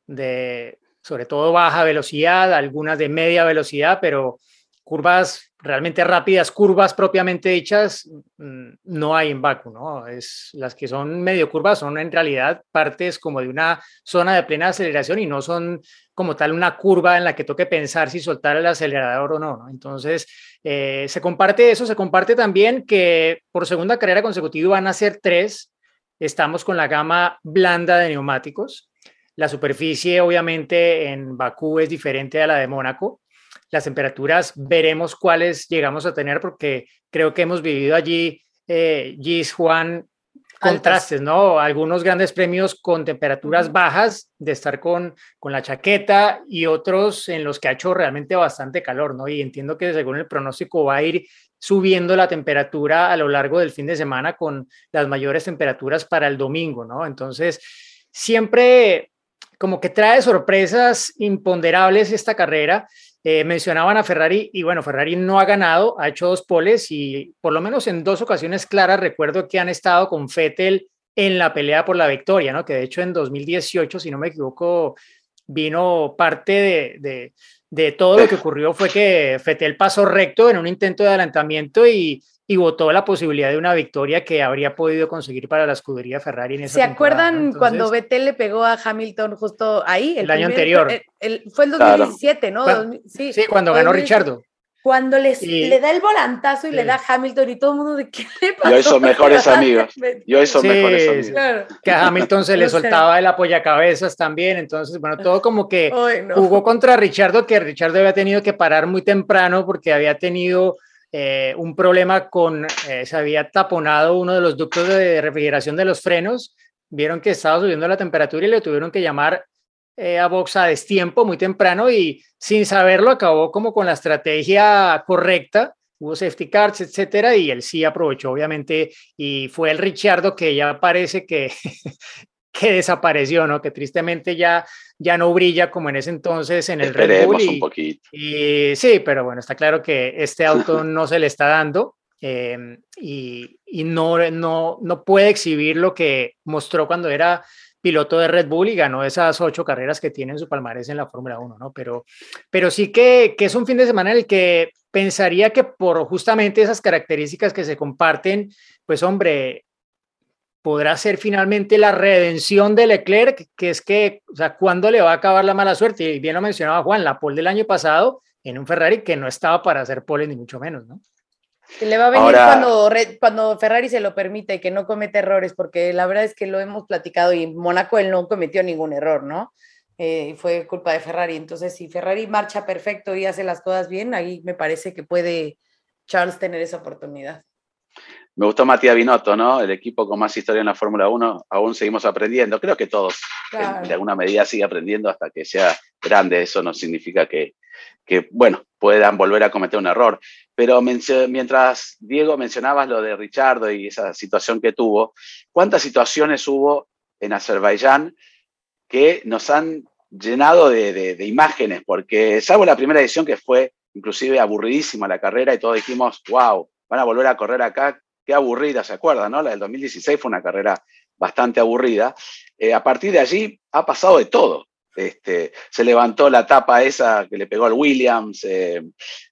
de sobre todo baja velocidad, algunas de media velocidad, pero curvas realmente rápidas, curvas propiamente dichas, mm, no hay en Baku. Es, las que son medio curvas son en realidad partes como de una zona de plena aceleración y no son como tal una curva en la que toque pensar si soltar el acelerador o no, ¿no? Entonces, eh, se comparte eso, se comparte también que por segunda carrera consecutiva van a ser tres, estamos con la gama blanda de neumáticos, la superficie obviamente en Bakú es diferente a la de Mónaco, las temperaturas, veremos cuáles llegamos a tener porque creo que hemos vivido allí, eh, Gis, Juan, contrastes, ¿no? Algunos grandes premios con temperaturas bajas de estar con, con la chaqueta y otros en los que ha hecho realmente bastante calor, ¿no? Y entiendo que según el pronóstico va a ir subiendo la temperatura a lo largo del fin de semana con las mayores temperaturas para el domingo, ¿no? Entonces, siempre como que trae sorpresas imponderables esta carrera eh, mencionaban a Ferrari y bueno, Ferrari no ha ganado, ha hecho dos poles y por lo menos en dos ocasiones claras recuerdo que han estado con Fettel en la pelea por la victoria, ¿no? Que de hecho en 2018, si no me equivoco, vino parte de, de, de todo lo que ocurrió fue que Fettel pasó recto en un intento de adelantamiento y y votó la posibilidad de una victoria que habría podido conseguir para la escudería Ferrari en esa ¿Se acuerdan cuando Vettel le pegó a Hamilton justo ahí? El, año anterior. fue el 2017, ¿no? sí, sí, cuando ganó Richardo. Cuando les, le da el volantazo y le da a Hamilton y todo el mundo de qué le pasó. Yo son mejores amigos. Yo son mejores amigos. Que a Hamilton se le soltaba el apoyacabezas también. Entonces, bueno, todo como que jugó contra Richardo, que Richardo había tenido que parar muy temprano porque había tenido eh, un problema con, eh, se había taponado uno de los ductos de refrigeración de los frenos, vieron que estaba subiendo la temperatura y le tuvieron que llamar eh, a Box a destiempo muy temprano y sin saberlo acabó como con la estrategia correcta, hubo safety cars, etcétera, y él sí aprovechó obviamente y fue el Richardo que ya parece que, que desapareció, ¿no? Que tristemente ya, ya no brilla como en ese entonces en el Red Bull. un poquito. Y sí, pero bueno, está claro que este auto no se le está dando em, y, y, no, no, no puede exhibir lo que mostró cuando era piloto de Red Bull y ganó esas ocho carreras que tiene en su palmarés en la Fórmula 1, ¿no? Pero, pero sí que, que es un fin de semana en el que pensaría que por justamente esas características que se comparten, pues hombre, podrá ser finalmente la redención de Leclerc, que es que, o sea, ¿cuándo le va a acabar la mala suerte? Y bien lo mencionaba Juan, la pole del año pasado en un Ferrari que no estaba para hacer pole ni mucho menos, ¿no? le va a venir cuando, cuando Ferrari se lo permite, que no comete errores, porque la verdad es que lo hemos platicado y Mónaco él no cometió ningún error, ¿no? Eh, fue culpa de Ferrari. Entonces, si Ferrari marcha perfecto y hace las cosas bien, ahí me parece que puede Charles tener esa oportunidad. Me gustó Matías Binotto, ¿no? El equipo con más historia en la Fórmula 1, aún seguimos aprendiendo. Creo que todos, Claro. de alguna medida, sigue aprendiendo hasta que sea grande. Eso no significa que, que, bueno, puedan volver a cometer un error. Pero mientras Diego mencionabas lo de Richardo y esa situación que tuvo, ¿cuántas situaciones hubo en Azerbaiyán que nos han llenado de, de- de imágenes? Porque salvo la primera edición que fue inclusive aburridísima la carrera y todos dijimos, wow, van a volver a correr acá, qué aburrida, ¿se acuerdan? No? La del 2016 fue una carrera bastante aburrida. Eh, a partir de allí ha pasado de todo. Este, se levantó la tapa esa que le pegó al Williams, eh,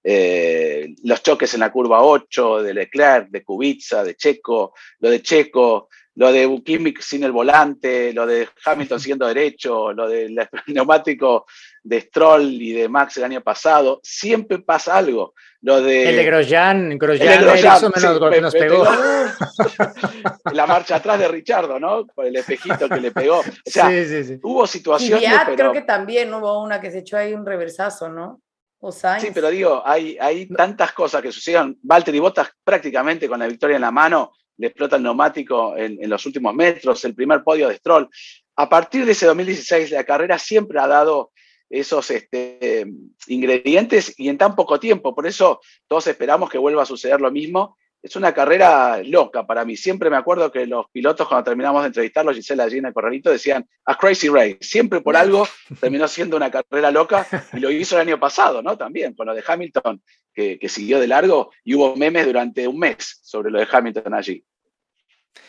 eh, los choques en la curva 8 de Leclerc, de Kubica, de Checo, lo de Checo, lo de Bukimic sin el volante, lo de Hamilton siguiendo derecho, lo del neumático de Stroll y de Max el año pasado, siempre pasa algo. Lo de, El de Grosjean, el Grosjean, de Grosjean, Ericsson sí, nos, me- nos me pegó. la marcha atrás de Richardo, ¿no? Por el espejito que le pegó. O sea, sí, sí, sí. hubo Y situaciones, Viat pero... creo que también hubo una que se echó ahí un reversazo, ¿no? O Sainz. Sí, pero digo, hay, hay tantas cosas que sucedieron. Valtteri Bottas prácticamente con la victoria en la mano le explota el neumático en, en los últimos metros, el primer podio de Stroll. A partir de ese 2016, la carrera siempre ha dado esos este, ingredientes y en tan poco tiempo. Por eso todos esperamos que vuelva a suceder lo mismo. Es una carrera loca para mí. Siempre me acuerdo que los pilotos, cuando terminamos de entrevistarlos, Gisela allí en el corralito, decían a crazy race. Siempre por algo terminó siendo una carrera loca y lo hizo el año pasado, ¿no? También con lo de Hamilton, que, que siguió de largo y hubo memes durante un mes sobre lo de Hamilton allí.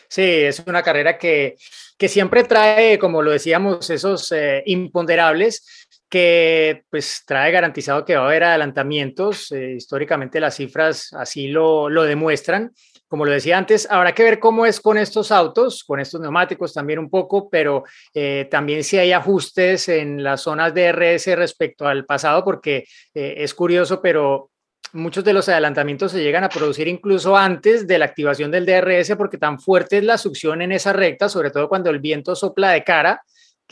Sí, es una carrera que, que siempre trae, como lo decíamos, esos eh, imponderables que pues trae garantizado que va a haber adelantamientos. Eh, históricamente las cifras así lo, lo demuestran. Como lo decía antes, habrá que ver cómo es con estos autos, con estos neumáticos también un poco, pero eh, también si hay ajustes en las zonas de RS respecto al pasado, porque eh, es curioso, pero muchos de los adelantamientos se llegan a producir incluso antes de la activación del DRS porque tan fuerte es la succión en esa recta, sobre todo cuando el viento sopla de cara,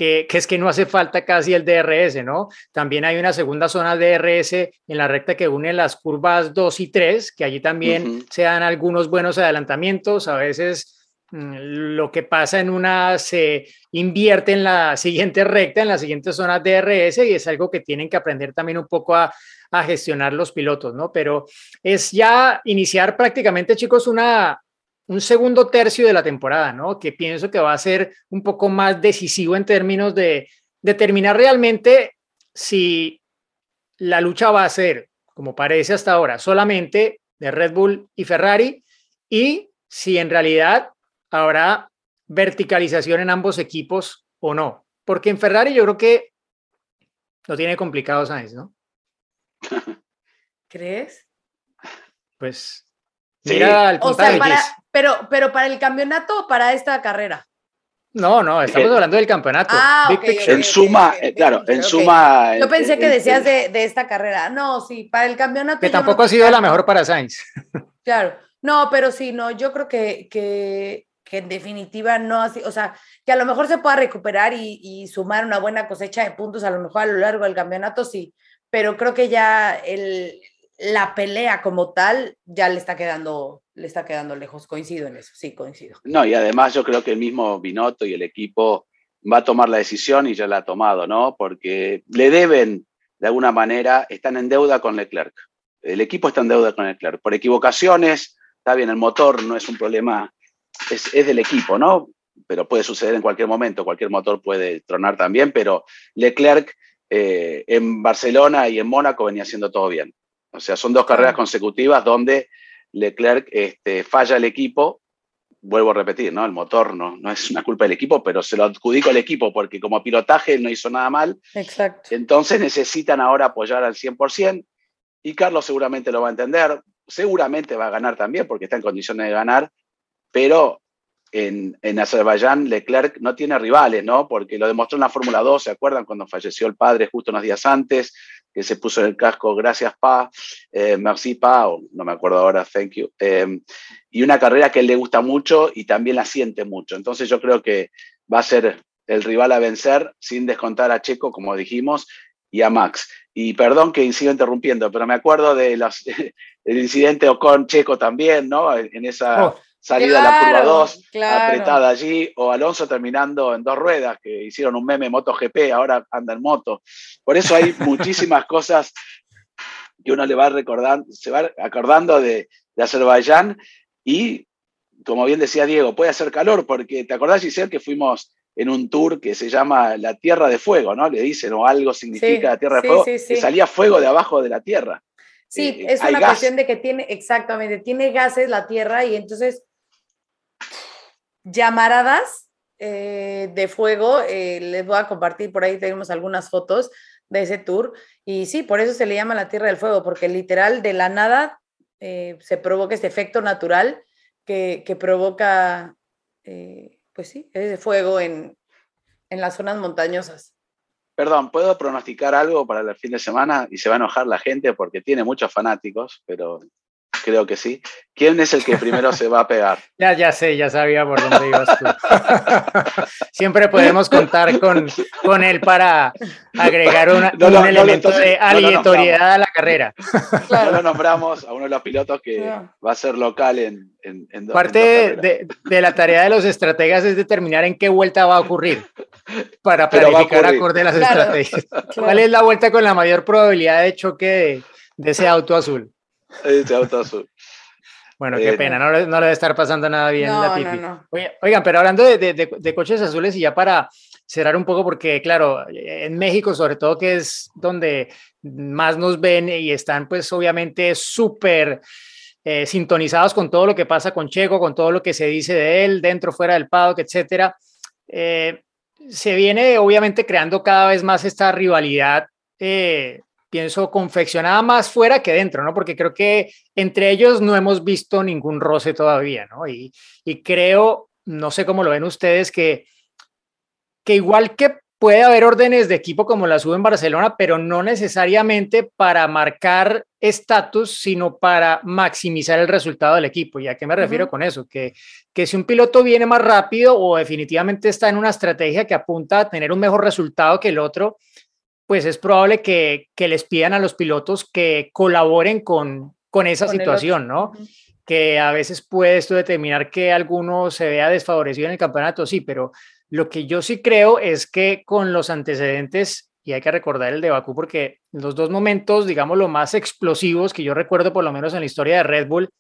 que, que, es que no hace falta casi el DRS, ¿no? También hay una segunda zona de DRS en la recta que une las curvas 2 y 3, que allí también uh -huh. se dan algunos buenos adelantamientos, a veces mm, lo que pasa en una se invierte en la siguiente recta, en la siguiente zona de DRS y es algo que tienen que aprender también un poco a, a gestionar los pilotos, ¿no? Pero es ya iniciar prácticamente, chicos, una, un segundo tercio de la temporada, ¿no? Que pienso que va a ser un poco más decisivo en términos de determinar realmente si la lucha va a ser, como parece hasta ahora, solamente de Red Bull y Ferrari y si en realidad habrá verticalización en ambos equipos o no. Porque en Ferrari yo creo que lo tiene complicado Sainz, ¿no? ¿Crees? Pues mira el o sea, para, pero, pero para el campeonato o para esta carrera. No, no, estamos hablando del campeonato. Ah, okay, okay, en suma, okay, claro, en suma. Yo pensé que decías de, de, esta carrera. No, sí, para el campeonato. Que tampoco no ha sido la mejor para Sainz. Claro, no, pero sí, no, yo creo que, que, que en definitiva no así, o sea, que a lo mejor se pueda recuperar y, y, sumar una buena cosecha de puntos a lo mejor a lo largo del campeonato, sí, pero creo que ya el, la pelea como tal ya le está quedando le está quedando lejos, coincido en eso, sí, coincido. No, y además yo creo que el mismo Binotto y el equipo va a tomar la decisión y ya la ha tomado, ¿no? Porque le deben, de alguna manera, están en deuda con Leclerc. El equipo está en deuda con Leclerc. Por equivocaciones, está bien, el motor no es un problema, es, es del equipo, ¿no? Pero puede suceder en cualquier momento, cualquier motor puede tronar también, pero Leclerc eh, en Barcelona y en Mónaco venía haciendo todo bien. O sea, son dos carreras consecutivas donde Leclerc este, falla el equipo, vuelvo a repetir, ¿no? El motor no, no es una culpa del equipo, pero se lo adjudico al equipo porque como pilotaje no hizo nada mal. Exacto. Entonces necesitan ahora apoyar al 100% y Carlos seguramente lo va a entender, seguramente va a ganar también porque está en condiciones de ganar, pero en, en Azerbaiyán Leclerc no tiene rivales, ¿no? Porque lo demostró en la Fórmula 2, ¿se acuerdan? Cuando falleció el padre justo unos días antes, que se puso en el casco, gracias Pa, eh, merci Pa, no me acuerdo ahora, thank you. Eh, y una carrera que él le gusta mucho y también la siente mucho. Entonces yo creo que va a ser el rival a vencer sin descontar a Checo, como dijimos, y a Max. Y perdón que sigo interrumpiendo, pero me acuerdo de los, el incidente con Checo también, ¿no? En esa... Oh salida de la curva Claro, 2, claro. apretada allí, o Alonso terminando en dos ruedas, que hicieron un meme MotoGP, ahora anda en moto. Por eso hay muchísimas cosas que uno le va recordando, se va acordando de, de Azerbaiyán y, como bien decía Diego, puede hacer calor, porque te acordás, Giselle, que fuimos en un tour que se llama la Tierra de Fuego, ¿no? Le dicen, o algo significa Sí, la Tierra de sí, Fuego, sí, que salía fuego de abajo de la Tierra. Sí, Eh, es una gas. cuestión de que tiene, exactamente, tiene gases la Tierra y entonces llamaradas eh, de fuego, eh, les voy a compartir, por ahí tenemos algunas fotos de ese tour y sí, por eso se le llama la Tierra del Fuego, porque literal de la nada eh, se provoca este efecto natural que, que provoca, eh, pues sí, ese fuego en, en las zonas montañosas. Perdón, ¿puedo pronosticar algo para el fin de semana? Y se va a enojar la gente porque tiene muchos fanáticos, pero creo que sí. ¿Quién es el que primero se va a pegar? Ya, ya sé, ya sabía por dónde ibas tú. Siempre podemos contar con, con él para agregar una- No, no, un no, elemento entonces, de aleatoriedad a la carrera. No lo nombramos a uno de los pilotos que va a ser local en, en, en Parte dos de, la tarea de los estrategas es determinar en qué vuelta va a ocurrir para planificar ocurrir. acorde a las Claro, estrategias. ¿Cuál Claro. es la vuelta con la mayor probabilidad de choque de, de ese auto azul? Ese auto azul. Bueno, qué Eh, pena, no, le- no le debe estar pasando nada bien No, la no, Tifi. no. Oigan, pero hablando de, de- de- de coches azules y ya para cerrar un poco, porque claro, en México sobre todo que es donde más nos ven y están pues obviamente súper eh, sintonizados con todo lo que pasa con Checo, con todo lo que se dice de él, dentro, fuera del paddock, etcétera. Eh, se viene obviamente creando cada vez más esta rivalidad, eh, pienso, confeccionada más fuera que dentro, ¿no? Porque creo que entre ellos no hemos visto ningún roce todavía, ¿no? Y, y creo, no sé cómo lo ven ustedes, que, que igual que puede haber órdenes de equipo como las hubo en Barcelona, pero no necesariamente para marcar estatus, sino para maximizar el resultado del equipo. ¿Y a qué me refiero con eso? Que, que si un piloto viene más rápido o definitivamente está en una estrategia que apunta a tener un mejor resultado que el otro, pues es probable que, que les pidan a los pilotos que colaboren con, con esa Con situación. ¿no? Que a veces puede esto determinar que alguno se vea desfavorecido en el campeonato, sí, pero lo que yo sí creo es que con los antecedentes, y hay que recordar el de Bakú, porque los dos momentos, digamos, los más explosivos que yo recuerdo por lo menos en la historia de Red Bull,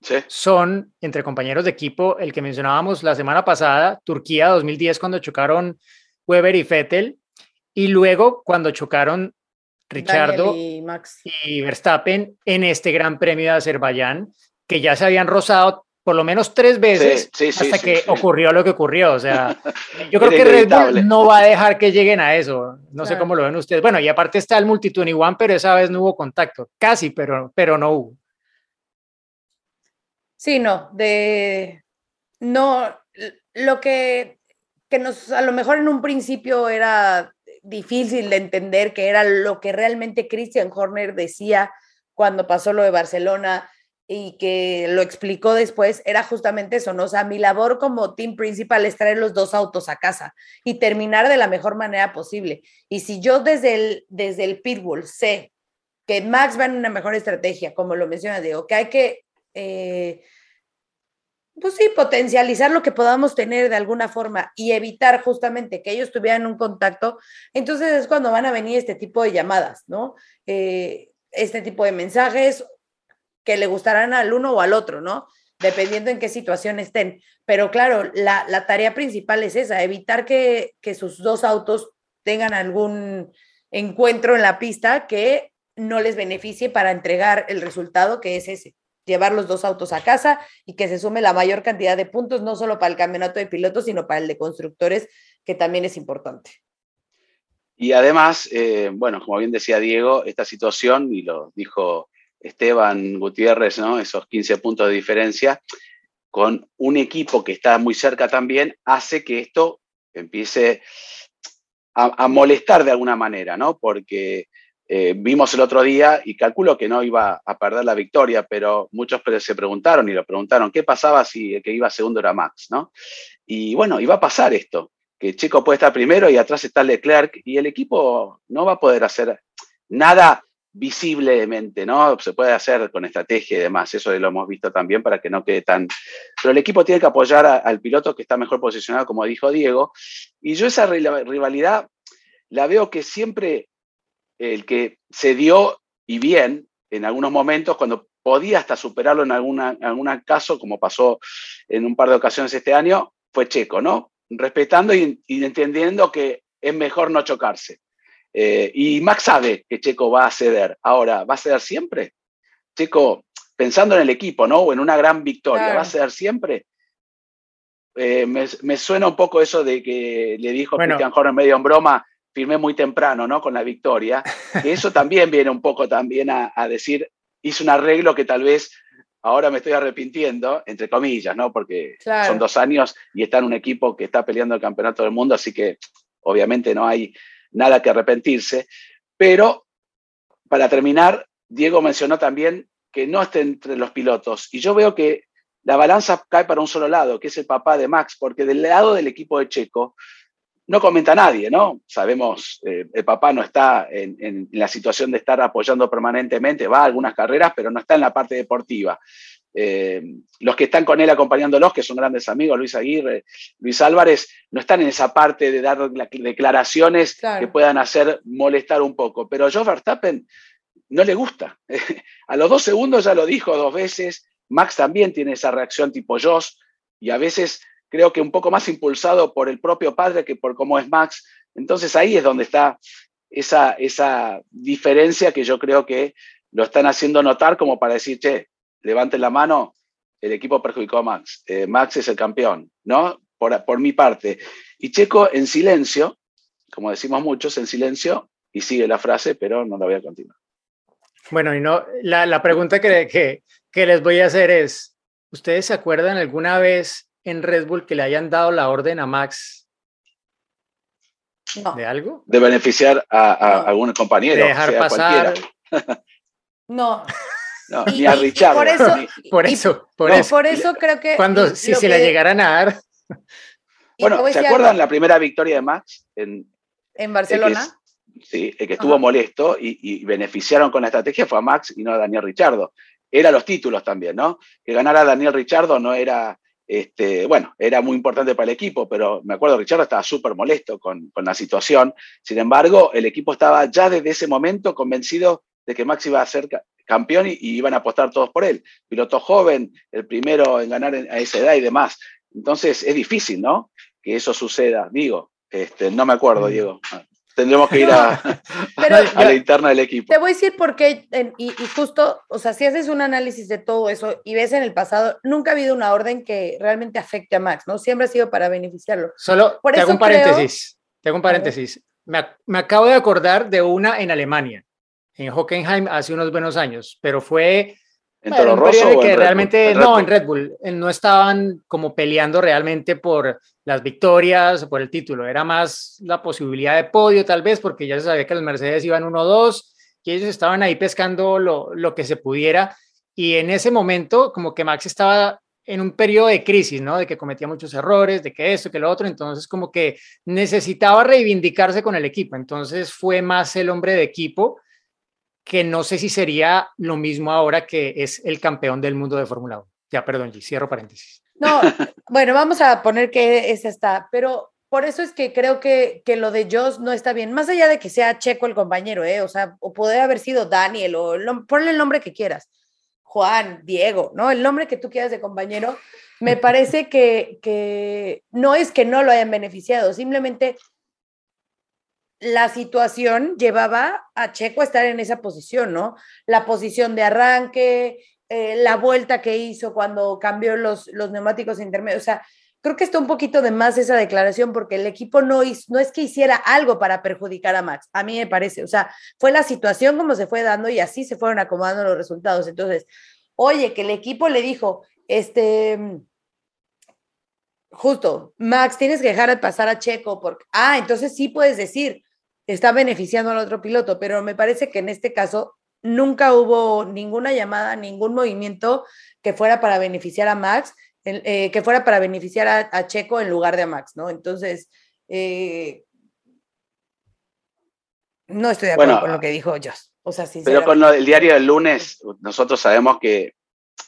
Sí. son entre compañeros de equipo, el que mencionábamos la semana pasada, Turquía 2010, cuando chocaron Weber y Vettel, y luego cuando chocaron Richardo y Max. y Verstappen en este Gran Premio de Azerbaiyán, que ya se habían rozado por lo menos tres veces sí, sí, hasta sí, que sí. ocurrió lo que ocurrió. O sea, yo creo que Red. Bull no va a dejar que lleguen a eso. No sé cómo lo ven ustedes. Bueno, y aparte está el Multi-21, pero esa vez no hubo contacto. Casi, pero, pero no hubo. Sí, no, de no, lo que, que nos a lo mejor en un principio era difícil de entender que era lo que realmente Christian Horner decía cuando pasó lo de Barcelona y que lo explicó después, era justamente eso, ¿no? O sea, mi labor como team principal es traer los dos autos a casa y terminar de la mejor manera posible. Y si yo desde el, desde el pitbull sé que Max va en una mejor estrategia, como lo menciona Diego, que hay que eh, pues sí, potencializar lo que podamos tener de alguna forma y evitar justamente que ellos tuvieran un contacto, entonces es cuando van a venir este tipo de llamadas, ¿no? Eh, este tipo de mensajes que le gustarán al uno o al otro, ¿no? Dependiendo en qué situación estén. Pero claro, la, la tarea principal es esa, evitar que, que sus dos autos tengan algún encuentro en la pista que no les beneficie para entregar el resultado que es ese llevar los dos autos a casa y que se sume la mayor cantidad de puntos, no solo para el campeonato de pilotos, sino para el de constructores, que también es importante. Y además, eh, bueno, como bien decía Diego, esta situación, y lo dijo Esteban Gutiérrez, ¿no? esos 15 puntos de diferencia, con un equipo que está muy cerca también, hace que esto empiece a, a molestar de alguna manera, ¿no? Porque eh, vimos el otro día y calculo que no iba a perder la victoria, pero muchos se preguntaron y lo preguntaron, ¿qué pasaba si el que iba segundo era Max, ¿no? Y bueno, iba a pasar esto, que Checo puede estar primero y atrás está Leclerc y el equipo no va a poder hacer nada visiblemente, ¿no? Se puede hacer con estrategia y demás, eso lo hemos visto también para que no quede tan... Pero el equipo tiene que apoyar al piloto que está mejor posicionado, como dijo Diego, y yo esa rivalidad la veo que siempre el que se dio y bien en algunos momentos, cuando podía hasta superarlo en alguna, algún caso, como pasó en un par de ocasiones este año, fue Checo, ¿no? Respetando y entendiendo que es mejor no chocarse. Eh, y Max sabe que Checo va a ceder. Ahora, ¿va a ceder siempre? Checo, pensando en el equipo, ¿no? O en una gran victoria, ¿va a ceder siempre? Eh, me, suena un poco eso de que le dijo bueno. Christian Horner medio en broma, firmé muy temprano, ¿no? Con la victoria. Que eso también viene un poco también a, decir, hice un arreglo que tal vez ahora me estoy arrepintiendo, entre comillas, ¿no? Porque son dos años y está en un equipo que está peleando el campeonato del mundo, así que obviamente no hay nada que arrepentirse. Pero, para terminar, Diego mencionó también que no esté entre los pilotos. Y yo veo que la balanza cae para un solo lado, que es el papá de Max, porque del lado del equipo de Checo no comenta nadie, ¿no? Sabemos, eh, el papá no está en, la situación de estar apoyando permanentemente, va a algunas carreras, pero no está en la parte deportiva. Eh, los que están con él acompañándolos, que son grandes amigos, Luis Aguirre, Luis Álvarez, no están en esa parte de dar declaraciones que puedan hacer molestar un poco. Pero a Joe Verstappen no le gusta. a los dos segundos ya lo dijo dos veces. Max también tiene esa reacción tipo Joss y a veces creo que un poco más impulsado por el propio padre que por cómo es Max. Entonces ahí es donde está esa, esa diferencia que yo creo que lo están haciendo notar como para decir, che, levanten la mano, el equipo perjudicó a Max. Eh, Max es el campeón, ¿no? Por, por mi parte. Y Checo en silencio, como decimos muchos, en silencio, y sigue la frase, pero no la voy a continuar. Bueno, y no, la, la pregunta que, que, que, les voy a hacer es, ¿ustedes se acuerdan alguna vez en Red Bull que le hayan dado la orden a Max de algo? De beneficiar a, a algún compañero. De dejar pasar. no. No, ni a Richard. Por eso, por eso, por, eso. por eso creo que. Cuando, si se la llegaran a dar. Bueno, ¿se acuerdan la primera victoria de Max en, en Barcelona? sí, el que estuvo molesto y, y, beneficiaron con la estrategia fue a Max y no a Daniel Richardo. Era los títulos también, ¿no? Que ganara Daniel Richardo no era, este, bueno, era muy importante para el equipo, pero me acuerdo, Richardo estaba súper molesto con, con, la situación. Sin embargo, el equipo estaba ya desde ese momento convencido de que Max iba a ser campeón y, iban a apostar todos por él. Piloto joven, el primero en ganar a esa edad y demás. Entonces es difícil, ¿no? Que eso suceda. Digo, este, no me acuerdo. Diego. Tendremos que ir a, a la interna del equipo. Te voy a decir por qué, y, y, justo, o sea, si haces un análisis de todo eso y ves en el pasado, nunca ha habido una orden que realmente afecte a Max, ¿no? Siempre ha sido para beneficiarlo. Solo por te hago un paréntesis. te hago un paréntesis. Me, me acabo de acordar de una en Alemania en Hockenheim hace unos buenos años, pero fue ¿En Toro Rosso que realmente, no, en Red Bull, eh, no estaban como peleando realmente por las victorias o por el título, era más la posibilidad de podio tal vez, porque ya se sabía que los Mercedes iban 1-2 y ellos estaban ahí pescando lo, lo que se pudiera. Y en ese momento como que Max estaba en un periodo de crisis, ¿no? De que cometía muchos errores, de que esto, que lo otro, entonces como que necesitaba reivindicarse con el equipo, entonces fue más el hombre de equipo que no sé si sería lo mismo ahora que es el campeón del mundo de Fórmula 1. Ya, perdón, cierro paréntesis. No, bueno, vamos a poner que esa está, pero por eso es que creo que, que lo de Joss no está bien, más allá de que sea Checo el compañero, ¿eh? o sea, o puede haber sido Daniel, o ponle el nombre que quieras, Juan, Diego, ¿no? El nombre que tú quieras de compañero, me parece que, que no es que no lo hayan beneficiado, simplemente la situación llevaba a Checo a estar en esa posición, ¿no? La posición de arranque, eh, la vuelta que hizo cuando cambió los, los neumáticos intermedios. O sea, creo que está un poquito de más esa declaración porque el equipo no, no es que hiciera algo para perjudicar a Max, a mí me parece. O sea, fue la situación como se fue dando y así se fueron acomodando los resultados. Entonces, oye, que el equipo le dijo, este justo, Max, tienes que dejar de pasar a Checo, porque, ah, entonces sí puedes decir, está beneficiando al otro piloto, pero me parece que en este caso nunca hubo ninguna llamada, ningún movimiento que fuera para beneficiar a Max, eh, que fuera para beneficiar a, Checo en lugar de a Max, ¿no? Entonces, eh, no estoy de acuerdo con lo que dijo Joss. O sea, Pero con lo del diario del lunes, nosotros sabemos que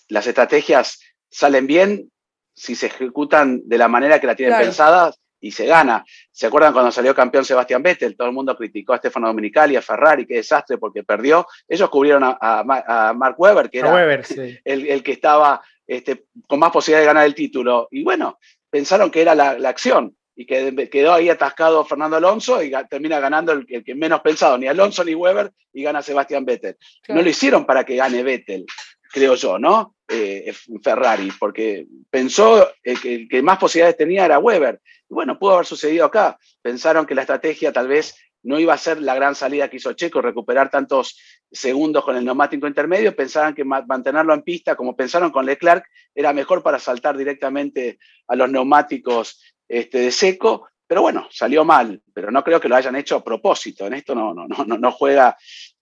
las estrategias salen bien si se ejecutan de la manera que la tienen Claro. pensadas y se gana. ¿Se acuerdan cuando salió campeón Sebastián Vettel? Todo el mundo criticó a Stefano Dominicali, a Ferrari, qué desastre porque perdió. Ellos cubrieron a, a Ma- a Mark Webber, que era Weber, sí. el, el que estaba este, con más posibilidad de ganar el título. Y bueno, pensaron que era la, la acción y que quedó ahí atascado Fernando Alonso y termina ganando el, el que menos pensado, ni Alonso ni Weber, y gana Sebastián Vettel. Claro. No lo hicieron para que gane Vettel, creo yo, ¿no? Eh, Ferrari, porque pensó eh, que el que más posibilidades tenía era Weber. Y bueno, pudo haber sucedido acá. Pensaron que la estrategia tal vez no iba a ser la gran salida que hizo Checo, recuperar tantos segundos con el neumático intermedio, pensaban que ma- mantenerlo en pista, como pensaron con Leclerc, era mejor para saltar directamente a los neumáticos este, de seco, pero bueno, salió mal, pero no creo que lo hayan hecho a propósito, en esto no, no, no- no juega,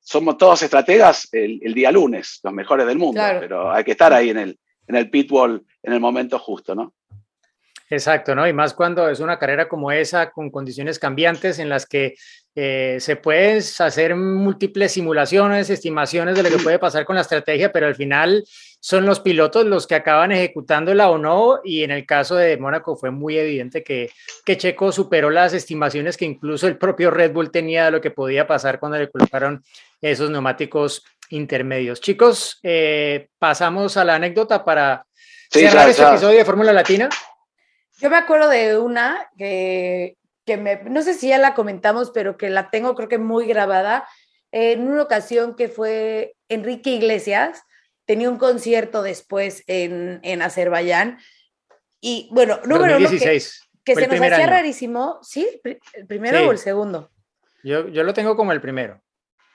somos todos estrategas el, el día lunes, los mejores del mundo, Claro. pero hay que estar ahí en el, en el pitbull en el momento justo, ¿no? Exacto, ¿no? Y más cuando es una carrera como esa, con condiciones cambiantes en las que eh, se pueden hacer múltiples simulaciones, estimaciones de lo que puede pasar con la estrategia, pero al final son los pilotos los que acaban ejecutándola o no. Y en el caso de Mónaco fue muy evidente que, que Checo superó las estimaciones que incluso el propio Red Bull tenía de lo que podía pasar cuando le colocaron esos neumáticos intermedios. Chicos, eh, pasamos a la anécdota para Sí, cerrar ya- este ya. episodio de Fórmula Latina. Yo me acuerdo de una que, que me, no sé si ya la comentamos, pero que la tengo creo que muy grabada. En una ocasión que fue Enrique Iglesias, tenía un concierto después en, en Azerbaiyán. Y bueno, número uno, que, 2016. que se nos hacía año. rarísimo. ¿Sí? ¿El pri- ¿El primero Sí. o el segundo? Yo, yo lo tengo como el primero.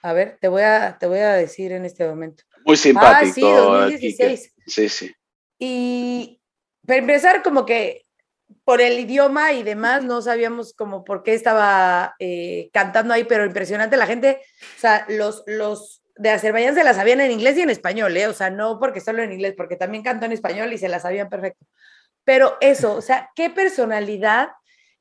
A ver, te voy a, te voy a decir en este momento. Muy simpático. ah, sí, 2016. Quique. Sí, sí. Y para empezar, como que por el idioma y demás, no sabíamos como por qué estaba eh, cantando ahí, pero impresionante la gente, o sea, los, los de Azerbaiyán se la sabían en inglés y en español, ¿eh? O sea, no porque solo en inglés, porque también cantó en español y se la sabían perfecto. Pero eso, o sea, qué personalidad,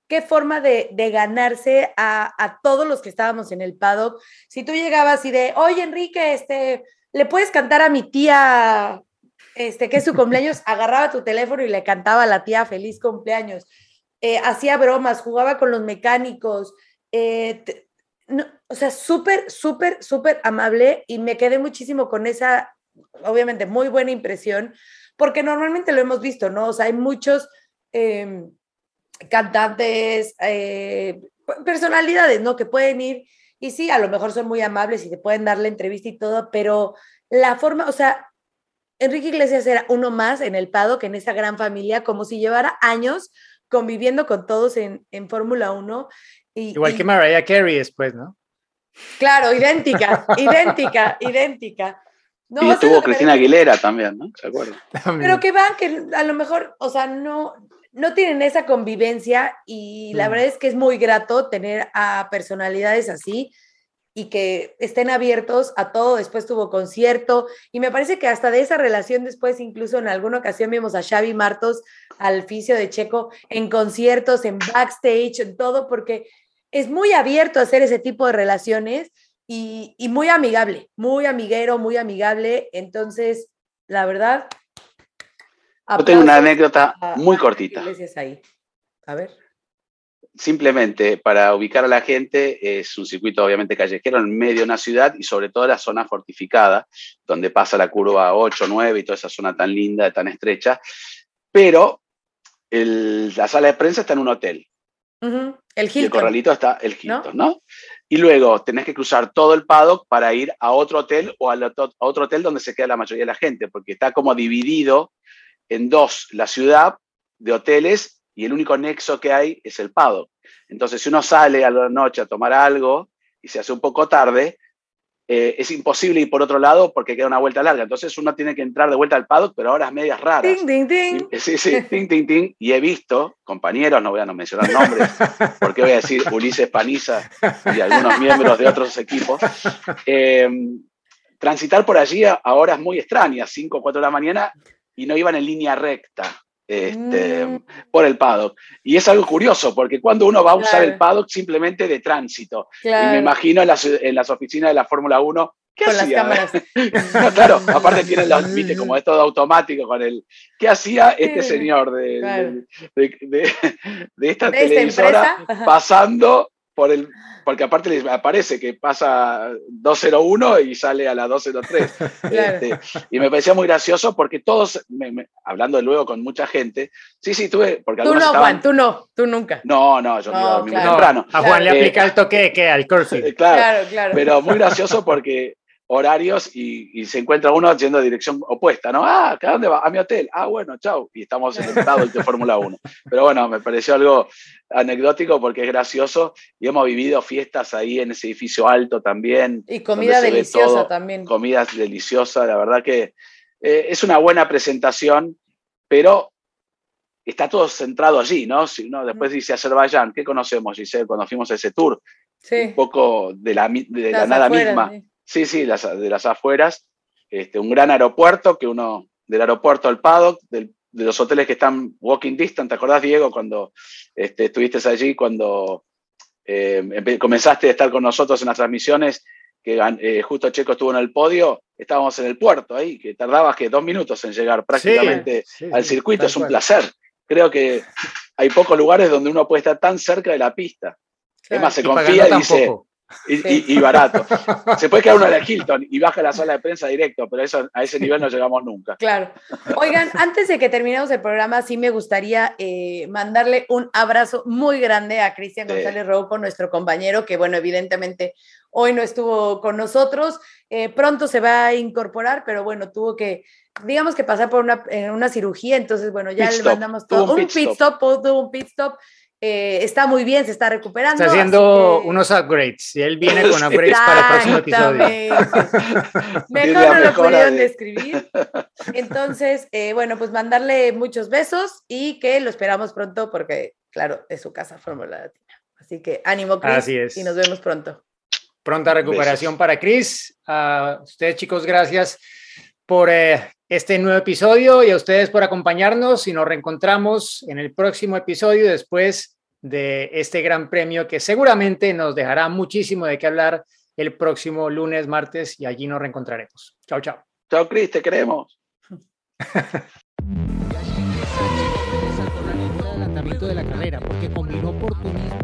qué forma de, de ganarse a, a todos los que estábamos en el paddock. Si tú llegabas y de, oye, Enrique, este, ¿le puedes cantar a mi tía este, que es su cumpleaños, agarraba tu teléfono y le cantaba a la tía feliz cumpleaños. Eh, hacía bromas, jugaba con los mecánicos. eh, no, o sea, súper, súper, súper amable y me quedé muchísimo con esa, obviamente, muy buena impresión, porque normalmente lo hemos visto, ¿no? O sea, hay muchos eh, cantantes, eh, personalidades, ¿no? Que pueden ir y sí, a lo mejor son muy amables y te pueden dar la entrevista y todo, pero la forma, o sea, Enrique Iglesias era uno más en el paddock, en esa gran familia, como si llevara años conviviendo con todos en, en Fórmula 1. Y, Igual y- que Mariah Carey después, ¿no? Claro, idéntica, idéntica, idéntica. No, y o sea, estuvo lo que me Cristina Aguilera también, ¿no? ¿Se acuerdan? Pero que van, que a lo mejor, o sea, no, no tienen esa convivencia y la Mm. verdad es que es muy grato tener a personalidades así y que estén abiertos a todo. Después tuvo concierto y me parece que hasta de esa relación después, incluso en alguna ocasión vimos a Xavi Martos, al fisio de Checo, en conciertos, en backstage, en todo, porque es muy abierto a hacer ese tipo de relaciones y, y muy amigable, muy amiguero, muy amigable. Entonces, la verdad... Yo tengo una anécdota a- muy a cortita. Ahí. A ver. Simplemente para ubicar a la gente, es un circuito obviamente callejero en medio de una ciudad y sobre todo la zona fortificada, donde pasa la curva 8, 9 y toda esa zona tan linda, tan estrecha. Pero el- la sala de prensa está en un hotel. El Y el Hilton. corralito está el Hilton, ¿no? Y luego tenés que cruzar todo el paddock para ir a otro hotel o otro- a otro hotel donde se queda la mayoría de la gente, porque está como dividido en dos la ciudad de hoteles y el único nexo que hay es el paddock. Entonces, si uno sale a la noche a tomar algo y se hace un poco tarde, eh, es imposible ir por otro lado porque queda una vuelta larga. Entonces, uno tiene que entrar de vuelta al paddock, pero a horas medias raras. Ting, ting, ting. Y- Sí, sí, ting, ting, ting. Y he visto compañeros, no voy a no mencionar nombres, porque voy a decir Ulises Paniza y algunos miembros de otros equipos, eh, transitar por allí a, a horas muy extrañas, 5 o 4 de la mañana, y no iban en línea recta este, Mm. por el paddock. Y es algo curioso, porque cuando uno va a usar Claro. el paddock simplemente de tránsito, y Claro. me imagino en las, en las oficinas de la Fórmula 1 ¿qué con las hacía? cámaras. No, claro, aparte tiene los, viste, como es todo automático con el. ¿Qué hacía este señor de, claro. de, de- de esta De esta televisora empresa. pasando por el. Porque aparte les aparece que pasa 201 y sale a la 203. Claro. Este, y me parecía muy gracioso porque todos, me- me- hablando luego con mucha gente, sí, sí, tuve. Porque Tú no, estaban- Juan, tú no, tú nunca. No, no, yo me No, iba a dormir claro. temprano. a Juan le Claro. aplica el toque de curfew. Eh, claro, Claro, claro. pero muy gracioso porque horarios y, y se encuentra uno yendo a dirección opuesta, ¿no? Ah, ¿a dónde va? A mi hotel. Ah, bueno, chau. Y estamos en el de Fórmula 1. Pero bueno, me pareció algo anecdótico porque es gracioso y hemos vivido fiestas ahí en ese edificio alto también. y comida deliciosa también. Comidas deliciosas, la verdad que eh, es una buena presentación, pero está todo centrado allí, ¿no? Si uno después dice Azerbaiyán, ¿qué conocemos, Giselle, cuando fuimos a ese tour? Un Sí. poco de la, de la nada afueras, misma. sí. Sí, sí, las, de las afueras. Este, un gran aeropuerto, que uno, del aeropuerto al paddock, del- de los hoteles que están walking distance. ¿Te acordás, Diego, cuando este, estuviste allí, cuando eh, comenzaste a estar con nosotros en las transmisiones, que eh, justo Checo estuvo en el podio, estábamos en el puerto ahí, que tardabas que dos minutos en llegar prácticamente Sí, sí, al circuito, es un cual. placer. Creo que hay pocos lugares donde uno puede estar tan cerca de la pista. Es Claro. más, se confía y dice. Y, Sí. y- y barato. Se puede quedar uno el Hilton y baja la sala de prensa directo, pero eso, a ese nivel no llegamos nunca. Claro. Oigan, antes de que terminemos el programa, sí me gustaría eh, mandarle un abrazo muy grande a Cristian Sí. González Rouco, nuestro compañero, que bueno, evidentemente hoy no estuvo con nosotros. Eh, pronto se va a incorporar, pero bueno, tuvo que, digamos que pasar por una, eh, una cirugía, entonces bueno, ya Pit le stop. mandamos Tuvo todo. un Un pit pit stop. stop, tuvo un pit stop. Eh, está muy bien, se está recuperando. Está haciendo que- unos upgrades y él viene con upgrades para el próximo episodio. Mejor no lo pudieron de- describir. Entonces, eh, bueno, pues mandarle muchos besos y que lo esperamos pronto porque, claro, es su casa Fórmula Latina. Así que ánimo, Chris, Así es. y nos vemos pronto. Pronta recuperación Besos. para Chris. A ustedes, chicos, gracias por eh, este nuevo episodio y a ustedes por acompañarnos y nos reencontramos en el próximo episodio después de este gran premio que seguramente nos dejará muchísimo de qué hablar el próximo lunes, martes y allí nos reencontraremos. Chao, chao. Chao, Cris, te queremos. de la carrera porque combinó oportunismo